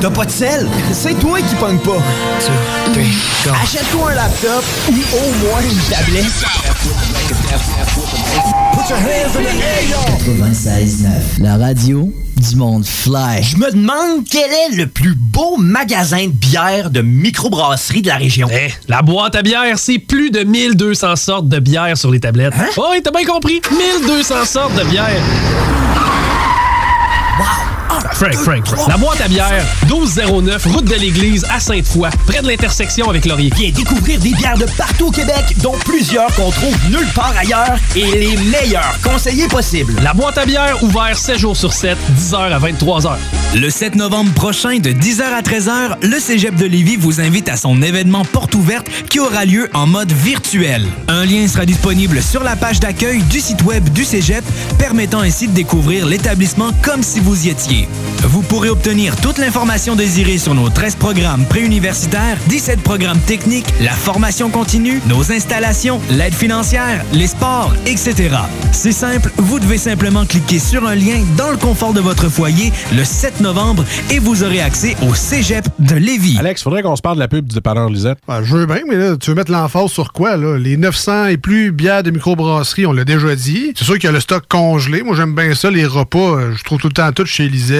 T'as pas de sel? C'est toi qui pogne pas. Achète-toi un laptop ou au moins une tablette. 96.9, la radio du monde fly. Je me demande quel est le plus beau magasin de bière de microbrasserie de la région. Eh, la boîte à bière, c'est plus de 1200 sortes de bière sur les tablettes. Hein? Oh, oui, t'as bien compris. 1200 sortes de bière. Frank, Frank, Frank. La boîte à bière, 1209, route de l'église à Sainte-Foy, près de l'intersection avec Laurier. Viens découvrir des bières de partout au Québec, dont plusieurs qu'on trouve nulle part ailleurs et les meilleurs conseillers possibles. La boîte à bière, ouvert 7 jours sur 7, 10h à 23h. Le 7 novembre prochain, de 10h à 13h, le Cégep de Lévis vous invite à son événement porte ouverte qui aura lieu en mode virtuel. Un lien sera disponible sur la page d'accueil du site web du Cégep, permettant ainsi de découvrir l'établissement comme si vous y étiez. Vous pourrez obtenir toute l'information désirée sur nos 13 programmes préuniversitaires, 17 programmes techniques, la formation continue, nos installations, l'aide financière, les sports, etc. C'est simple, vous devez simplement cliquer sur un lien dans le confort de votre foyer le 7 novembre et vous aurez accès au Cégep de Lévis. Alex, faudrait qu'on se parle de la pub du dépanneur Lisette. Ben, je veux bien, mais là, tu veux mettre l'emphase sur quoi, là? Les 900 et plus bières de microbrasserie, on l'a déjà dit. C'est sûr qu'il y a le stock congelé. Moi, j'aime bien ça, les repas. euh, Je trouve tout le temps tout chez Lisette.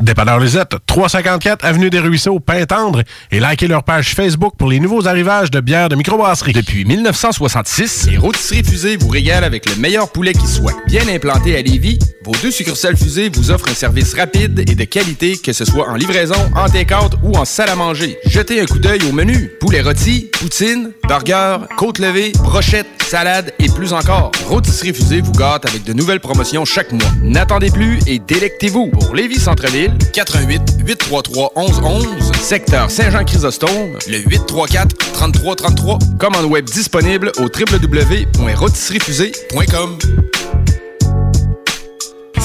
Dépanneur Lisette, 354 Avenue des Ruisseaux, Pintendre, et likez leur page Facebook pour les nouveaux arrivages de bières de microbrasserie. Depuis 1966, les rôtisseries fusées vous régalent avec le meilleur poulet qui soit. Bien implanté à Lévis, vos deux succursales fusées vous offrent un service rapide et de qualité, que ce soit en livraison, en take-out ou en salle à manger. Jetez un coup d'œil au menu. Poulet rôti, poutine, burger, côte levée, brochette, salade et plus encore. Rôtisserie fusée vous gâte avec de nouvelles promotions chaque mois. N'attendez plus et délectez-vous. Pour Lévis Centre-Ville, 88 833 1111, secteur Saint-Jean-Chrysostome, le 834 3333. Commande web disponible au www.rôtisseriefusée.com.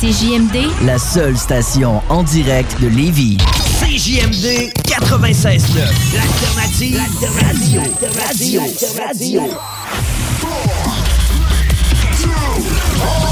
CJMD, La seule station en direct de Lévis. CJMD 96.9, l'alternative radio. radio. radio. La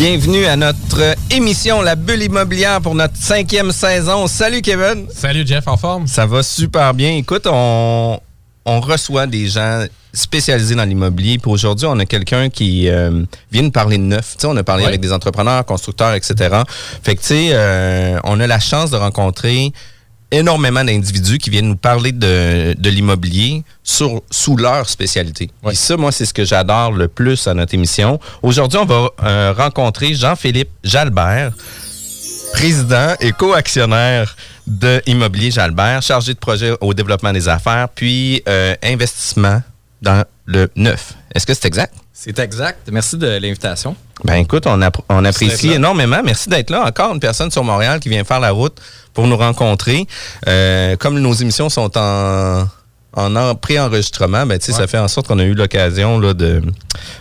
Bienvenue à notre émission La Bulle Immobilière pour notre cinquième saison. Salut Kevin. Salut Jeff, en forme? Ça va super bien. Écoute, on, on reçoit des gens spécialisés dans l'immobilier. Puis aujourd'hui, on a quelqu'un qui euh, vient nous parler de neuf. On a parlé Ouais. avec des entrepreneurs, constructeurs, etc. Fait que, tu sais, euh, on a la chance de rencontrer énormément d'individus qui viennent nous parler de, de l'immobilier sur, sous leur spécialité. Et ça, moi, c'est ce que j'adore le plus à notre émission. Aujourd'hui, on va euh, rencontrer Jean-Philippe Jalbert, président et co-actionnaire de Immobilier Jalbert, chargé de projet au développement des affaires, puis euh, investissement dans le neuf. Est-ce que c'est exact? C'est exact. Merci de l'invitation. Ben écoute, on, apprécie énormément. Merci d'être là. Encore une personne sur Montréal qui vient faire la route pour nous rencontrer. Euh, comme nos émissions sont en, en en- pré-enregistrement, ben, ça fait en sorte qu'on a eu l'occasion de,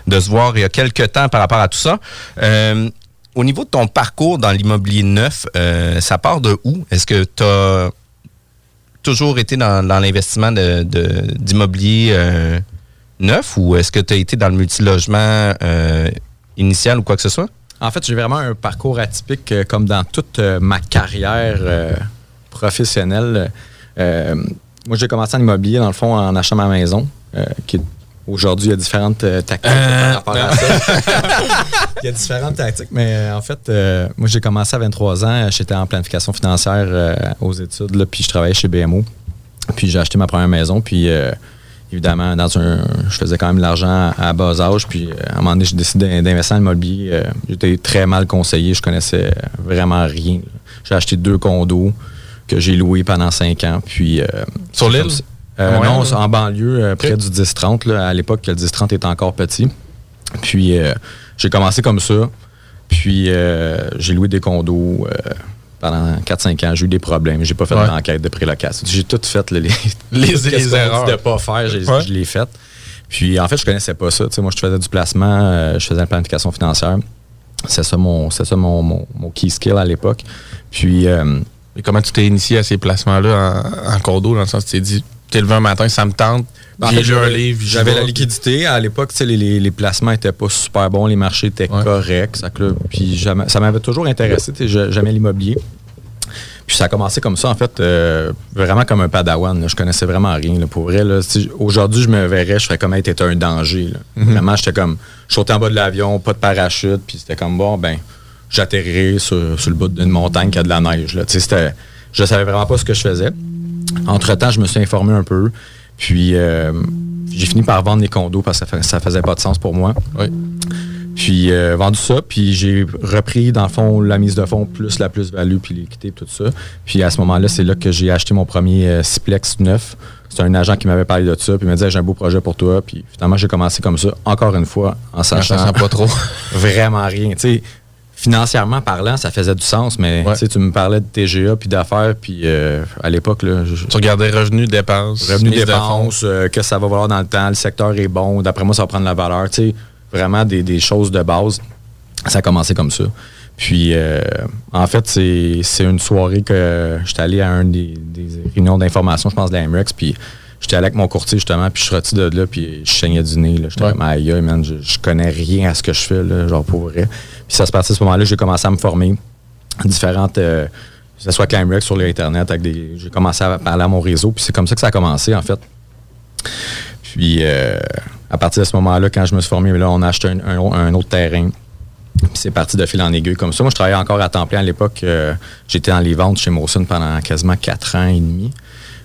de se voir il y a quelques temps par rapport à tout ça. Euh, au niveau de ton parcours dans l'immobilier neuf, euh, ça part de où? Est-ce que tu as toujours été dans, dans l'investissement de- de- d'immobilier euh, neuf ou est-ce que tu as été dans le multilogement euh, initial ou quoi que ce soit? En fait, j'ai vraiment un parcours atypique euh, comme dans toute euh, ma carrière professionnelle. Moi, j'ai commencé en immobilier, dans le fond, en achetant ma maison, qui Aujourd'hui, il y a différentes tactiques par rapport à ça. il y a différentes tactiques, mais en fait, moi, j'ai commencé à 23 ans. J'étais en planification financière aux études, là, puis je travaillais chez BMO. Puis j'ai acheté ma première maison, puis évidemment, dans un, je faisais quand même de l'argent à, bas âge, puis euh, à un moment donné, j'ai décidé d'in- d'investir en immobilier. Euh, J'étais très mal conseillé, je connaissais vraiment rien. J'ai acheté deux condos que j'ai loués pendant cinq ans, puis... euh, Sur l'île? Euh, non, en banlieue, près du 10-30. là. À l'époque, le 10-30 était encore petit. Puis j'ai commencé comme ça. Puis j'ai loué des condos pendant 4-5 ans. J'ai eu des problèmes. J'ai pas fait Ouais. d'enquête de prélocation. J'ai tout fait. les, Les- les dit erreurs. de pas faire, Ouais. je l'ai fait. Puis en fait, je connaissais pas ça. Moi, je faisais du placement, euh, je faisais la planification financière. C'est ça mon, c'est ça mon, mon, mon key skill à l'époque. Puis euh, Et comment tu t'es initié à ces placements-là en, en condo, dans le sens que tu t'es dit, t'es levé un matin, ça me tente, Ben, En j'ai lu un livre, J'avais vais. la liquidité. À l'époque, tu les, les- les placements étaient pas super bons, les marchés étaient corrects. Ça, là, puis jamais- ça m'avait toujours intéressé. tu sais, j'a- J'aimais l'immobilier. Puis ça a commencé comme ça, en fait, euh, vraiment comme un padawan. là. Je connaissais vraiment rien. là. Pour vrai, aujourd'hui, je me verrais, je ferais comme être un danger. là. Mhm. Vraiment, j'étais comme, je sautais en bas de l'avion, pas de parachute, puis c'était comme, bon, ben, j'atterrirais sur, sur le bout d'une montagne qui a de la neige. Là. C'était- Je savais vraiment pas ce que je faisais. Entre-temps, je me suis informé un peu. Puis euh, j'ai fini par vendre les condos parce que ça, ça faisait pas de sens pour moi. Puis euh, vendu ça, puis j'ai repris dans le fond la mise de fonds plus la plus-value, puis l'équité, tout ça. Puis à ce moment-là, c'est là que j'ai acheté mon premier euh, Ciplex neuf. C'est un agent qui m'avait parlé de ça, puis il m'a dit j'ai un beau projet pour toi. Puis finalement, j'ai commencé comme ça, encore une fois, en sachant sachant pas trop. vraiment rien. Tu sais, financièrement parlant, ça faisait du sens, mais tu me parlais de TGA puis d'affaires, puis euh, à l'époque, là, je- Tu regardais revenus, dépenses. Revenu mise de dépenses, euh, que ça va valoir dans le temps, le secteur est bon, d'après moi, ça va prendre la valeur. Tu sais, vraiment des, des choses de base. Ça a commencé comme ça. Puis, euh, en fait, c'est une soirée que j'étais allé à un des, des réunions d'information, je pense, de la MREX, puis j'étais allé avec mon courtier, justement, puis je suis sorti de là, puis je saignais du nez. là. J'étais Ouais. comme, aïe, man, je, je connais rien à ce que je fais, là, genre pour vrai. Puis ça se passait à ce moment-là, j'ai commencé à me former différentes... euh, que ce soit Climerex sur l'Internet, avec des. J'ai commencé à parler à mon réseau, puis c'est comme ça que ça a commencé, en fait. Puis, euh, à partir de ce moment-là, quand je me suis formé, là, on a acheté un, un- un autre terrain. Puis c'est parti de fil en aiguille comme ça. Moi, je travaillais encore à temps plein à l'époque. euh, J'étais dans les ventes chez Mawson pendant quasiment quatre ans et demi.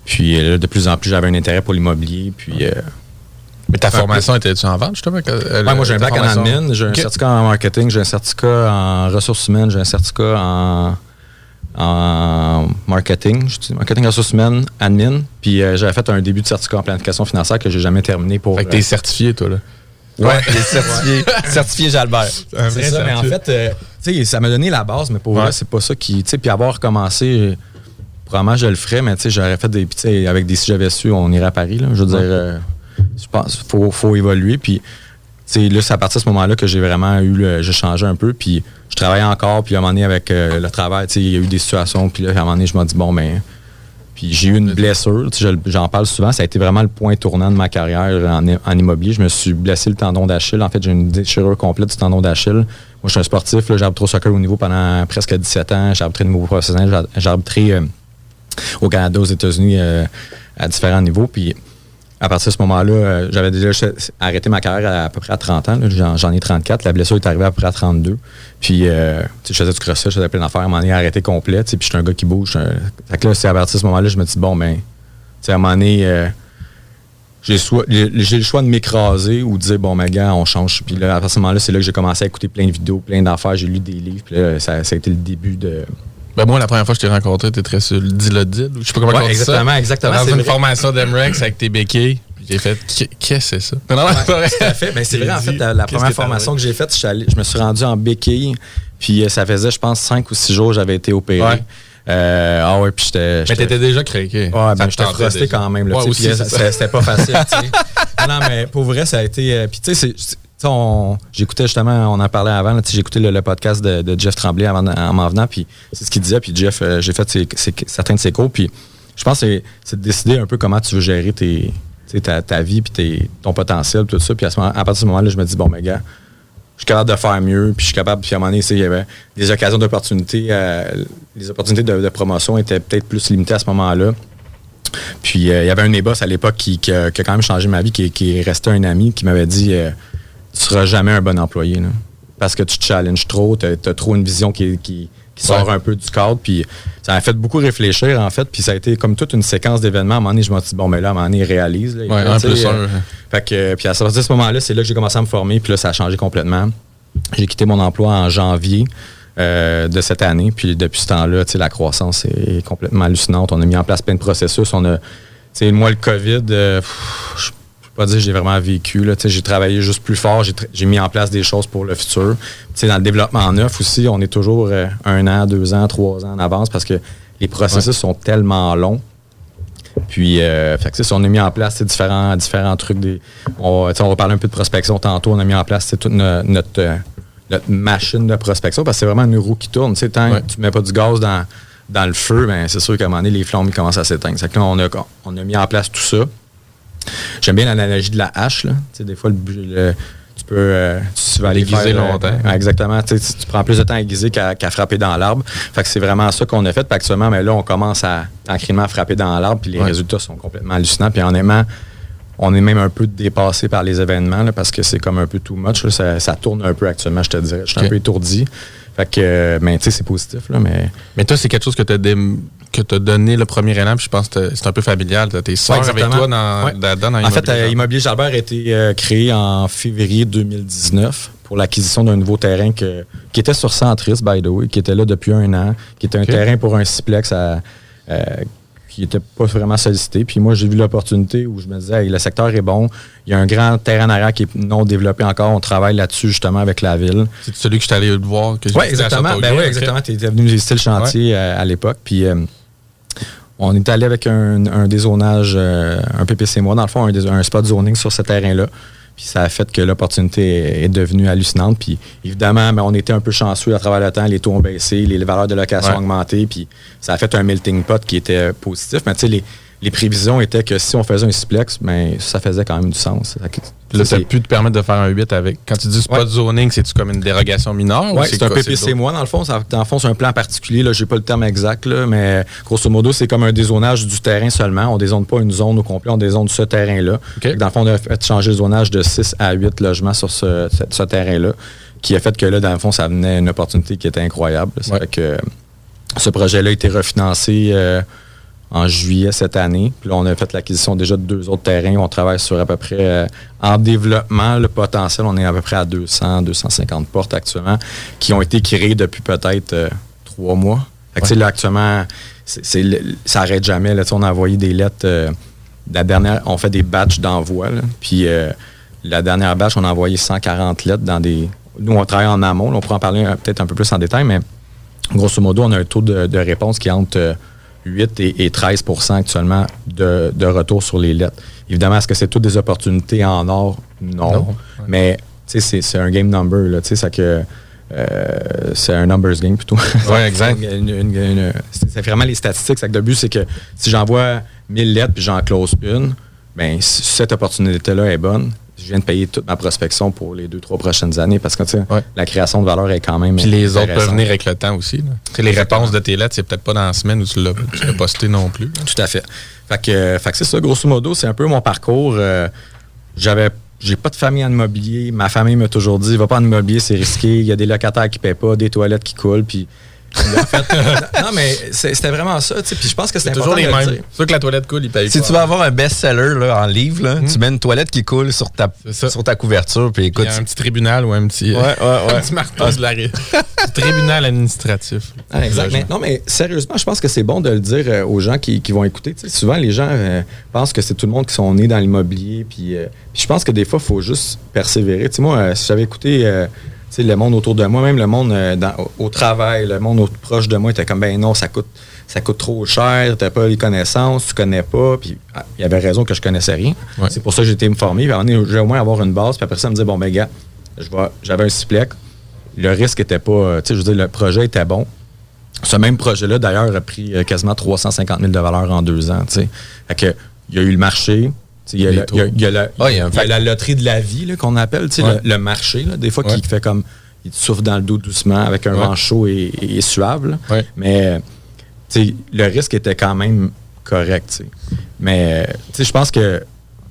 Puis euh, là, de plus en plus, j'avais un intérêt pour l'immobilier. Puis, euh, Mais ta formation était-tu en vente, justement? que- euh, Ouais, moi, j'ai un bac en admin, j'ai un certificat en marketing, j'ai un certificat en ressources humaines, j'ai un certificat en, en marketing, marketing ressources humaines, admin. Puis euh, j'avais fait un début de certificat en planification financière que j'ai jamais terminé pour. Fait que t'es euh, certifié, toi, là. Ouais, t'es certifié, certifié Jalbert. C'est ça, mais en fait, euh, tu sais, ça m'a donné la base, mais pour Ouais. vrai, c'est pas ça qui. Tu sais, puis avoir commencé, probablement je le ferais, mais tu sais, j'aurais fait des. puis avec des si j'avais su, on irait à Paris, là. Je veux Ouais. dire, euh, je pense qu'il faut, faut évoluer. Puis, là, c'est à partir de ce moment-là que j'ai vraiment eu. le- J'ai changé un peu, puis je travaillais encore, puis à un moment donné, avec euh, le travail, il y a eu des situations, puis là, à un moment donné, je me dis, bon, ben. Puis j'ai eu une blessure, j'en parle souvent, ça a été vraiment le point tournant de ma carrière en, en immobilier. Je me suis blessé le tendon d'Achille. En fait, j'ai une déchirure complète du tendon d'Achille. Moi, je suis un sportif, j'ai arbitré au soccer au niveau pendant presque 17 ans. J'ai arbitré au niveau professionnel, j'ai arbitré euh, au Canada, aux États-Unis euh, à différents niveaux. Puis à partir de ce moment-là, euh, j'avais déjà arrêté ma carrière à, peu près à 30 ans. J'en, ai 34. La blessure est arrivée à peu près à 32. Puis, euh, je faisais du crossfit, je faisais plein d'affaires. Moment donné, arrêté complet. Puis, je suis un gars qui bouge. fait que là, c'est à partir de ce moment-là, je me dis, bon, ben, à un moment donné, j'ai, le choix de m'écraser ou de dire, bon, mais gars, on change. Puis là, à ce moment-là, c'est là que j'ai commencé à écouter plein de vidéos, plein d'affaires. J'ai lu des livres. Puis là, ça a été le début de. Ben moi, la première fois que je t'ai rencontré, tu très sur le Dilodil. Je sais pas comment Ouais, dit ça. exactement, exactement, Dans une formation d'Emrex avec tes béquilles. J'ai fait, Qu'est- qu'est-ce que c'est ça? Non, non, Ouais, tout à fait. Ben, c'est vrai, en fait, la, première que formation que j'ai faite, je, je me suis rendu en béquille. Puis euh, ça faisait, je pense, cinq ou six jours que j'avais été opéré. Ouais. Euh, ah ouais, puis j'étais. Mais t'étais déjà craqué. Ouais, ben j'étais frosté déjà. quand même. Là, Ouais, aussi, euh, c'était pas facile. tu sais. non, mais pour vrai, ça a été. Puis tu sais, j'écoutais justement, on en parlait avant, j'écoutais le, podcast de, Jeff Tremblay avant, en m'en venant, puis c'est ce qu'il disait. Puis Jeff, euh, j'ai fait ses- certains de ses cours, puis je pense que c'est- de décider un peu comment tu veux gérer tes, ta, ta vie, puis ton potentiel, tout ça. Puis à, ce moment- à partir de ce moment-là, je me dis, bon, mais gars, je suis capable de faire mieux, puis je suis capable, puis à un moment donné, il y avait des occasions d'opportunités, euh, les opportunités de, promotion étaient peut-être plus limitées à ce moment-là. Puis euh, il y avait un de mes boss à l'époque qui, a, quand même changé ma vie, qui, est resté un ami, qui m'avait dit Tu seras jamais un bon employé. là. parce que tu te challenges trop, tu as, trop une vision qui, qui- qui sort Ouais. un peu du cadre. Puis ça m'a fait beaucoup réfléchir, en fait. Puis ça a été comme toute une séquence d'événements. À un moment donné, je me suis dit Bon, mais là, à un moment donné, il réalise. là. Ouais, un plus euh, fait que, puis à partir de ce moment-là, c'est là que j'ai commencé à me former. Puis là, ça a changé complètement. J'ai quitté mon emploi en janvier euh, de cette année. Puis depuis ce temps-là, la croissance est complètement hallucinante. On a mis en place plein de processus. On a, moi, le COVID, euh, pff, pas dire que j'ai vraiment vécu. J'ai travaillé juste plus fort. J'ai mis en place des choses pour le futur. Dans le développement neuf aussi, on est toujours euh, un an, deux ans, trois ans en avance parce que les processus Ouais. sont tellement longs. Puis, euh, fait que, on a mis en place différents, différents trucs. Des, on, on va parler un peu de prospection tantôt. On a mis en place toute no- notre, euh, notre machine de prospection parce que c'est vraiment une roue qui tourne. Tant que tu mets pas du gaz dans, dans le feu, ben, c'est sûr qu'à un moment donné, les flammes commencent à s'éteindre. On a, on a mis en place tout ça. J'aime bien l'analogie de la hache. Là. Tu sais, des fois, le, bu- le- tu peux, euh, tu vas aller Aiguiser faire, euh, longtemps. exactement. Tu, prends plus de temps à aiguiser qu'à frapper dans l'arbre. Fait que c'est vraiment ça qu'on a fait. Puis actuellement, mais là, on commence à tranquillement à frapper dans l'arbre. Puis les Ouais. résultats sont complètement hallucinants. Puis honnêtement, on est même un peu dépassé par les événements là, parce que c'est comme un peu too much. là. Ça, ça tourne un peu actuellement, je te dirais. Je suis un peu étourdi. Fait que, euh, mais tu sais, c'est positif. Là, mais Mais toi, c'est quelque chose que tu as, donné le premier élan, puis je pense que c'est un peu familial. Tu as tes soeurs Ouais, avec toi dans, Ouais. là-dedans, dans En fait, Immobilier euh. Immobilier Jalbert a été euh, créé en février 2019 pour l'acquisition d'un nouveau terrain que- qui était sur Centris, by the way, qui était là depuis un an, qui était un terrain pour un siplex à- euh, qui n'était pas vraiment sollicité. Puis moi, j'ai vu l'opportunité où je me disais, Hey, le secteur est bon, il y a un grand terrain en arrière qui est non développé encore, on travaille là-dessus justement avec la ville. C'est celui que je suis allé le voir. que Oui, exactement. Ben oui, exactement. Tu étais venu visiter le chantier à l'époque. Puis euh, on est allé avec un, un dézonage, euh, un PPC moi, dans le fond, un, spot zoning sur ce terrain-là. Puis ça a fait que l'opportunité est, est devenue hallucinante. Puis évidemment, ben, on était un peu chanceux à travers le temps. Les taux ont baissé, les, les valeurs de location Ouais. ont augmenté. Puis ça a fait un melting pot qui était positif. Mais tu sais, les, les prévisions étaient que si on faisait un siplex, ben, ça faisait quand même du sens. Là, ça, c'est- pu te permettre de faire un 8 avec. Quand tu dis spot Ouais. zoning, c'est-tu comme une dérogation mineure? ou Oui, c'est un PPC moi dans le fond. Ça- Dans le fond, c'est un plan particulier. Je n'ai pas le terme exact, là, mais grosso modo, c'est comme un dézonage du terrain seulement. On ne dézone pas une zone au complet, on dézone ce terrain-là. Dans le fond, on a fait changer le zonage de 6 à 8 logements sur ce, ce- ce terrain-là, qui a fait que là, dans le fond, ça venait une opportunité qui était incroyable. Ça fait que ce projet-là a été refinancé euh, en juillet cette année. Puis là, on a fait l'acquisition déjà de deux autres terrains. On travaille sur à peu près, euh, en développement, le potentiel, on est à peu près à 200, 250 portes actuellement, qui ont été créées depuis peut-être euh, trois mois. Actuellement, ça n'arrête jamais. Là, on a envoyé des lettres. euh, la dernière, on fait des batchs d'envoi. Puis la dernière batch, on a envoyé 140 lettres dans des. Nous, on travaille en amont. on pourra en parler peut-être un peu plus en détail, mais grosso modo, on a un taux de, de réponse qui entre 8 et, et 13% actuellement de, de retour sur les lettres. Évidemment, est-ce que c'est toutes des opportunités en or? Non. Non. Mais c'est, c'est un game number. Là, tu sais, ça que, euh, c'est un numbers game plutôt. Ouais, exact. C'est vraiment les statistiques. C'est que le but, c'est que si j'envoie 1000 lettres puis j'en close une, ben, cette opportunité-là est bonne, je viens de payer toute ma prospection pour les deux, trois prochaines années parce que tu sais, la création de valeur est quand même. Puis les autres peuvent venir avec le temps aussi. Les réponses de tes lettres, c'est peut-être pas dans la semaine où tu l'as posté non plus. Tout à fait. Fait que, euh, fait que c'est ça, grosso modo, c'est un peu mon parcours. Euh, j'avais j'ai pas de famille en immobilier. Ma famille m'a toujours dit va pas en immobilier, c'est risqué. Il y a des locataires qui paient pas, des toilettes qui coulent. Puis en fait, non, mais c'était vraiment ça. Puis je pense que c'est toujours les mêmes. C'est sûr que la toilette coule, il paye Si tu veux avoir un best-seller là, en livre, là, tu mets une toilette qui coule sur ta, sur ta couverture, puis écoute. Il y a un petit tribunal ou un petit, Ouais, ouais, ouais. un petit marteau de l'arrêt. tribunal administratif. Ah, exact. Mais, non, mais sérieusement, je pense que c'est bon de le dire euh, aux gens qui, qui vont écouter. Souvent, les gens euh, pensent que c'est tout le monde qui sont nés dans l'immobilier. Puis, euh, je pense que des fois, il faut juste persévérer. Moi, euh, si j'avais écouté euh, sais, le monde autour de moi, même le monde euh, dans- au, au travail, le monde proche de moi était comme, ben non, ça coûte, ça coûte trop cher, tu n'as pas les connaissances, tu connais pas. Puis ah, il y avait raison que je connaissais rien. C'est pour ça que j'ai été me former. Puis à un moment donné, j'ai au moins avoir une base. Puis après ça, me dire, bon, ben gars, j'avais un Ciplec. Le risque était pas, euh, tu sais, je veux dire, le projet était bon. Ce même projet-là, d'ailleurs, a pris euh, quasiment 350 000 de valeur en deux ans. tu sais. Fait que, il y a eu le marché. Il y, a la- Ah, loterie de la vie qu'on appelle, Ouais. le, le marché. là, des fois, Ouais. qui fait comme. Il te souffle dans le dos doucement avec un Ouais. vent chaud et, et suave. là. Mais le risque était quand même correct. Mais je pense que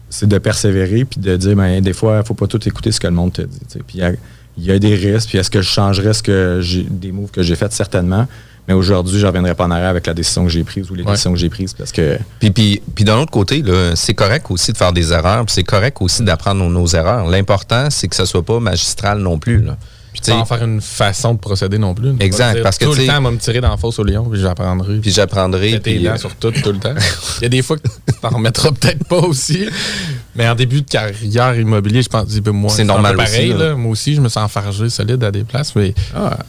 c'est de persévérer puis de dire ben, des fois, il faut pas tout écouter ce que le monde te dit. Puis il y a, il y a des risques. Puis est-ce que je changerais ce que des moves que j'ai fait certainement. Mais aujourd'hui, je ne reviendrai pas en arrière avec la décision que j'ai prise ou les Ouais. décisions que j'ai prises parce que. Puis, puis, puis d'un autre côté, c'est correct aussi de faire des erreurs, puis c'est correct aussi d'apprendre nos, nos erreurs. L'important, c'est que ça soit pas magistral non plus. Là. Puis en faire une façon de procéder non plus. Exact, parce que, tout le temps, on va me tirer dans la fosse au lion, puis j'apprendrai. Puis j'apprendrai. Puis, dents euh, sur tout, tout le temps. Il y a des fois que tu t'en remettras peut-être pas aussi. Mais en début de carrière immobilier, je pense que moi, C'est normal pareil. aussi, là. là. Moi aussi, je me sens enfargé solide à des places. Mais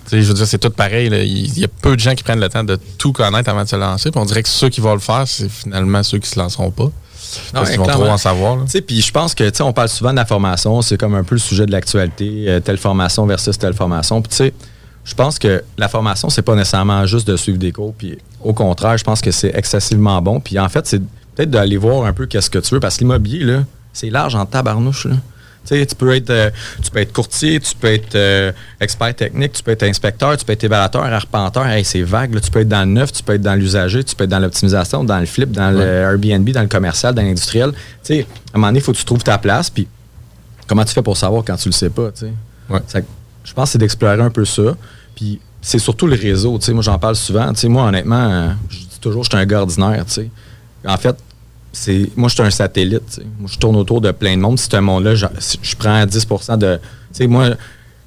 sais, je veux dire, c'est tout pareil. là. Il il y a peu de gens qui prennent le temps de tout connaître avant de se lancer. Puis on dirait que ceux qui vont le faire, c'est finalement ceux qui se lanceront pas. Parce qu'ils vont trop en savoir. Puis je pense que, on parle souvent de la formation, c'est comme un peu le sujet de l'actualité, euh, telle formation versus telle formation. Puis tu sais, je pense que la formation, c'est pas nécessairement juste de suivre des cours. Puis au contraire, je pense que c'est excessivement bon. Puis en fait, c'est peut-être d'aller voir un peu qu'est-ce que tu veux, parce que l'immobilier, là, c'est large en tabarnouche. Là. Tu peux être, euh, tu peux être courtier, tu peux être euh, expert technique, tu peux être inspecteur, tu peux être évaluateur, arpenteur. Hey, c'est vague. là. Tu peux être dans le neuf, tu peux être dans l'usager, tu peux être dans l'optimisation, dans le flip, dans le Airbnb, dans le commercial, dans l'industriel. À un moment donné, il faut que tu trouves ta place. Puis comment tu fais pour savoir quand tu le sais pas? Ça- je pense que c'est d'explorer un peu ça. Puis c'est surtout le réseau. Moi, j'en parle souvent. Moi, honnêtement, euh, je dis toujours, je suis un gars ordinaire. En fait, c'est moi, je suis un satellite. Moi, je tourne autour de plein de monde. Si c'est un monde-là, je, je prends 10% de... Tu sais, moi,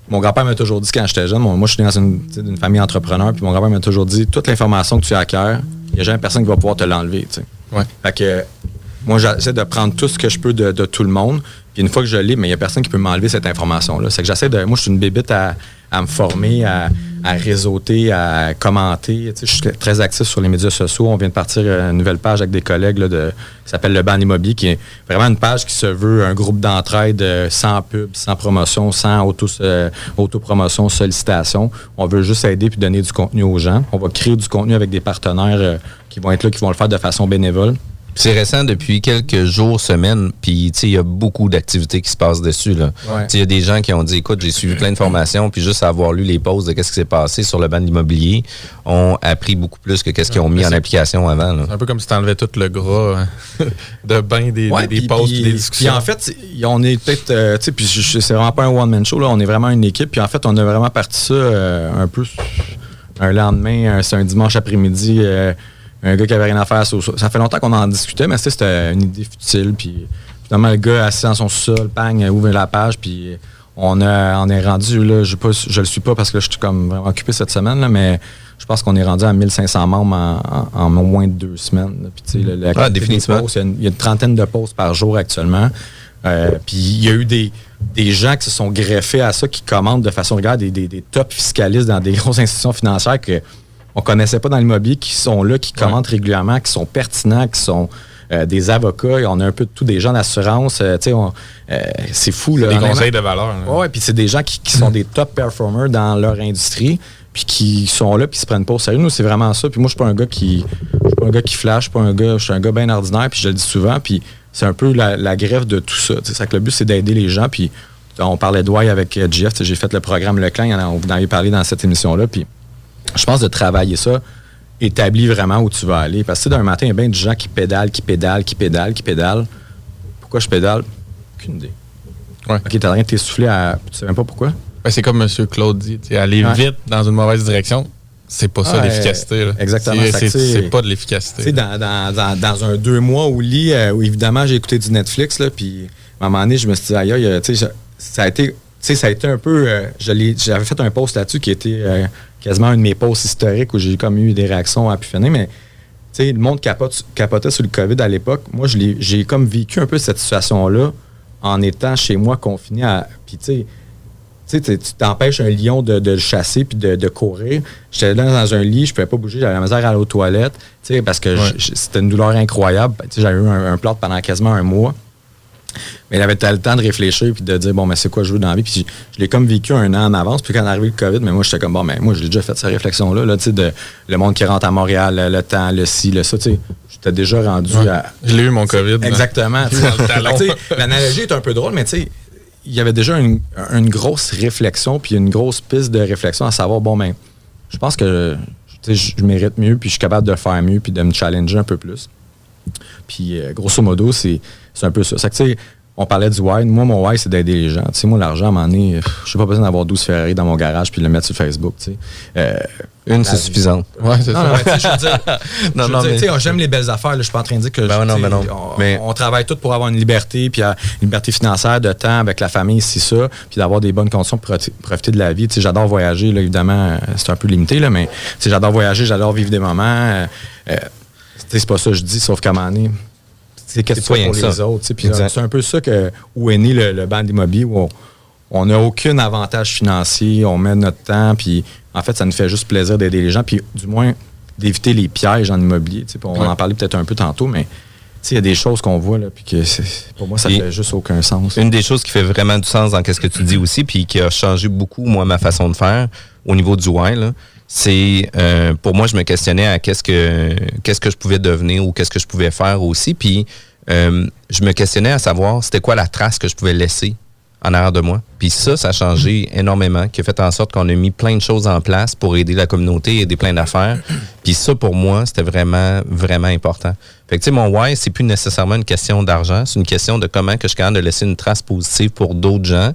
mon grand-père m'a toujours dit quand j'étais jeune, moi, je suis dans une, famille entrepreneur, puis mon grand-père m'a toujours dit, toute l'information que tu acquiers, il n'y a jamais personne qui va pouvoir te l'enlever. Fait que moi, j'essaie de prendre tout ce que je peux de, de tout le monde. Une fois que je l'ai, mais il n'y a personne qui peut m'enlever cette information-là. C'est que j'essaie de. Moi, je suis une bébite à, à me former, à, à réseauter, à commenter. Je suis très actif sur les médias sociaux. On vient de partir une nouvelle page avec des collègues là, de, qui s'appelle Le Ban Immobilier, qui est vraiment une page qui se veut un groupe d'entraide euh, sans pub, sans promotion, sans auto, euh, autopromotion, sollicitation. On veut juste aider puis donner du contenu aux gens. On va créer du contenu avec des partenaires euh, qui vont être là, qui vont le faire de façon bénévole. C'est récent depuis quelques jours, semaines, puis tu sais, il y a beaucoup d'activités qui se passent dessus. Ouais. Il y a des gens qui ont dit, écoute, j'ai suivi plein de formations, puis juste avoir lu les posts de qu'est-ce qui s'est passé sur le ban de l'immobilier, ont appris beaucoup plus que qu'est-ce qu'ils ont mis en application avant. C'est un peu comme si tu enlevais tout le gras hein, de bain des, Ouais, des, des puis- des discussions. Puis en fait, on est peut-être, euh, tu sais, puis je- je- c'est vraiment pas un one-man show, là, on est vraiment une équipe. Puis en fait, on a vraiment parti ça euh, un peu un lendemain, un- c'est un dimanche après-midi, euh, un gars qui avait rien à faire. sur- sur- ça fait longtemps qu'on en discutait, mais c'était une idée futile. Puis finalement, le gars assis dans son sol, bang, ouvre la page, puis on, a, on est rendu, là, je, je le suis pas parce que là, je suis comme vraiment occupé cette semaine, là, mais je pense qu'on est rendu à 1500 membres en, en- en moins de deux semaines. Puis, le- Ah, définitivement. il y a une- il y, a une trentaine de posts par jour actuellement. Euh, puis il y a eu des, des gens qui se sont greffés à ça, qui commandent de façon régulière des, des, des top fiscalistes dans des grosses institutions financières que on connaissait pas dans l'immobilier, qui sont là, qui commentent régulièrement, qui sont pertinents, qui sont euh, des avocats, on a un peu de tout, des gens d'assurance. euh, euh, c'est fou. Là, des conseils de valeur. Ouais, puis c'est des gens qui, qui sont des top performers dans leur industrie, puis qui sont là, puis qui se prennent pas au sérieux. Nous, c'est vraiment ça. Puis moi, je suis pas un gars qui, je suis pas un gars qui flash, je suis pas un gars, je suis un gars bien ordinaire, puis je le dis souvent. Puis c'est un peu la, la greffe de tout ça. C'est ça que le but, c'est d'aider les gens. Puis on parlait de Why avec Jeff. J'ai fait le programme Leclerc, on vous en avait parlé dans cette émission-là. Puis je pense de travailler ça, établir vraiment où tu vas aller. Parce que d'un matin, il y a bien des gens qui pédalent, qui pédalent, qui pédalent, qui pédalent. Pourquoi je pédale? Aucune idée. Ouais. OK, t'as rien de t'essouffler à. Tu sais même pas pourquoi? Ben, c'est comme M. Claude dit, aller Ouais. vite dans une mauvaise direction, c'est pas ça l'efficacité. exactement. C'est- pas de l'efficacité. dans, dans, dans, dans un deux mois au lit, euh, où évidemment, j'ai écouté du Netflix, là, puis à un moment donné, je me suis dit, aïe, ça a été. Sais, ça a été un peu. euh, J'avais fait un post là-dessus qui était euh, quasiment un de mes posts historiques où j'ai comme eu des réactions à finir, mais tu sais, le monde capote, capotait sur le COVID à l'époque. Moi, j'ai comme vécu un peu cette situation-là en étant chez moi confiné à. Puis, tu sais, tu t'empêches un lion de, de le chasser puis de, de courir. J'étais là dans un lit, je pouvais pas bouger, j'avais la misère à aller aux toilettes, tu sais, parce que Ouais. c'était une douleur incroyable. Tu sais, j'avais eu un, un plâtre pendant quasiment un mois. Mais il avait le temps de réfléchir puis de dire, bon, mais c'est quoi je veux dans la vie? Puis je l'ai comme vécu un an en avance. Puis quand est arrivé le COVID, mais moi, j'étais comme, bon, mais moi, j'ai déjà fait cette réflexion-là, là, tu sais, de le monde qui rentre à Montréal, le, le temps, le ci, le ça, tu sais. J'étais déjà rendu Ouais. à. Je l'ai eu, mon COVID. là. Exactement. L'analogie est un peu drôle, mais tu sais, il y avait déjà une, une grosse réflexion, puis une grosse piste de réflexion à savoir, bon, ben, je pense que je mérite mieux, puis je suis capable de faire mieux, puis de me challenger un peu plus. Puis, euh, grosso modo, c'est c'est un peu ça. C'est que, tu sais, on parlait du why. Moi, mon why, c'est d'aider les gens. Tu sais, moi, l'argent, à un moment donné, je n'ai pas besoin d'avoir 12 Ferrari dans mon garage puis le mettre sur Facebook. Tu sais. Euh, Une, c'est suffisante. Ouais, c'est non, ça. non, mais je veux dire, Non, je veux non, dire, mais- tu sais, j'aime les belles affaires. là. Je suis pas en train de dire que Ben je- non, ben non. On, Mais- on travaille tous pour avoir une liberté, puis euh, une liberté financière, de temps avec la famille, c'est ça, puis d'avoir des bonnes conditions pour profiter de la vie. Tu sais, j'adore voyager, là, évidemment, c'est un peu limité, là, mais tu sais, j'adore voyager, j'adore vivre des moments. euh, euh, c'est pas ça que je dis, sauf qu'à un moment donné, c'est qu'est-ce que pour les autres. c'est un peu ça que, où est né le, le banc d'immobilier, où on- n'a aucun avantage financier, on met notre temps, puis en fait, ça nous fait juste plaisir d'aider les gens, puis du moins d'éviter les pièges en immobilier. On Ouais. en parlait peut-être un peu tantôt, mais il y a des choses qu'on voit, là, puis que pour moi, ça fait juste aucun sens. Une des choses qui fait vraiment du sens dans ce que tu dis aussi, puis qui a changé beaucoup, moi, ma façon de faire au niveau du why, là, c'est euh, pour moi, je me questionnais à qu'est-ce que qu'est-ce que je pouvais devenir ou qu'est-ce que je pouvais faire aussi. Puis euh, je me questionnais à savoir c'était quoi la trace que je pouvais laisser en arrière de moi. Puis ça, ça a changé énormément, qui a fait en sorte qu'on a mis plein de choses en place pour aider la communauté, aider plein d'affaires. Puis ça, pour moi, c'était vraiment, vraiment important. Fait que, tu sais, mon why, c'est plus nécessairement une question d'argent, c'est une question de comment que je suis capable de laisser une trace positive pour d'autres gens,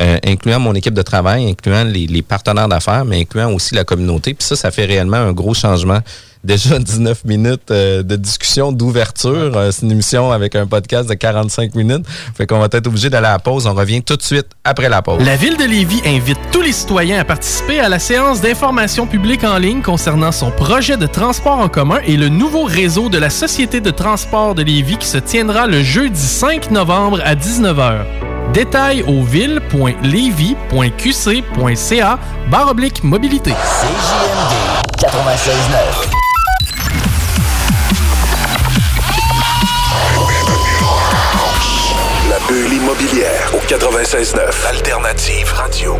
euh, incluant mon équipe de travail, incluant les, partenaires d'affaires, mais incluant aussi la communauté. Puis ça, ça fait réellement un gros changement. Déjà 19 minutes euh, de discussion, d'ouverture. Euh, c'est une émission avec un podcast de 45 minutes. Fait qu'on va être obligé d'aller à la pause. On revient tout de suite après la pause. La Ville de Lévis invite tous les citoyens à participer à la séance d'information publique en ligne concernant son projet de transport en commun et le nouveau réseau de la Société de transport de Lévis qui se tiendra le jeudi 5 novembre à 19h. Détails au ville.levy.qc.ca barre oblique mobilité. CJMD 96.9. La bulle immobilière au 96.9 Alternative Radio.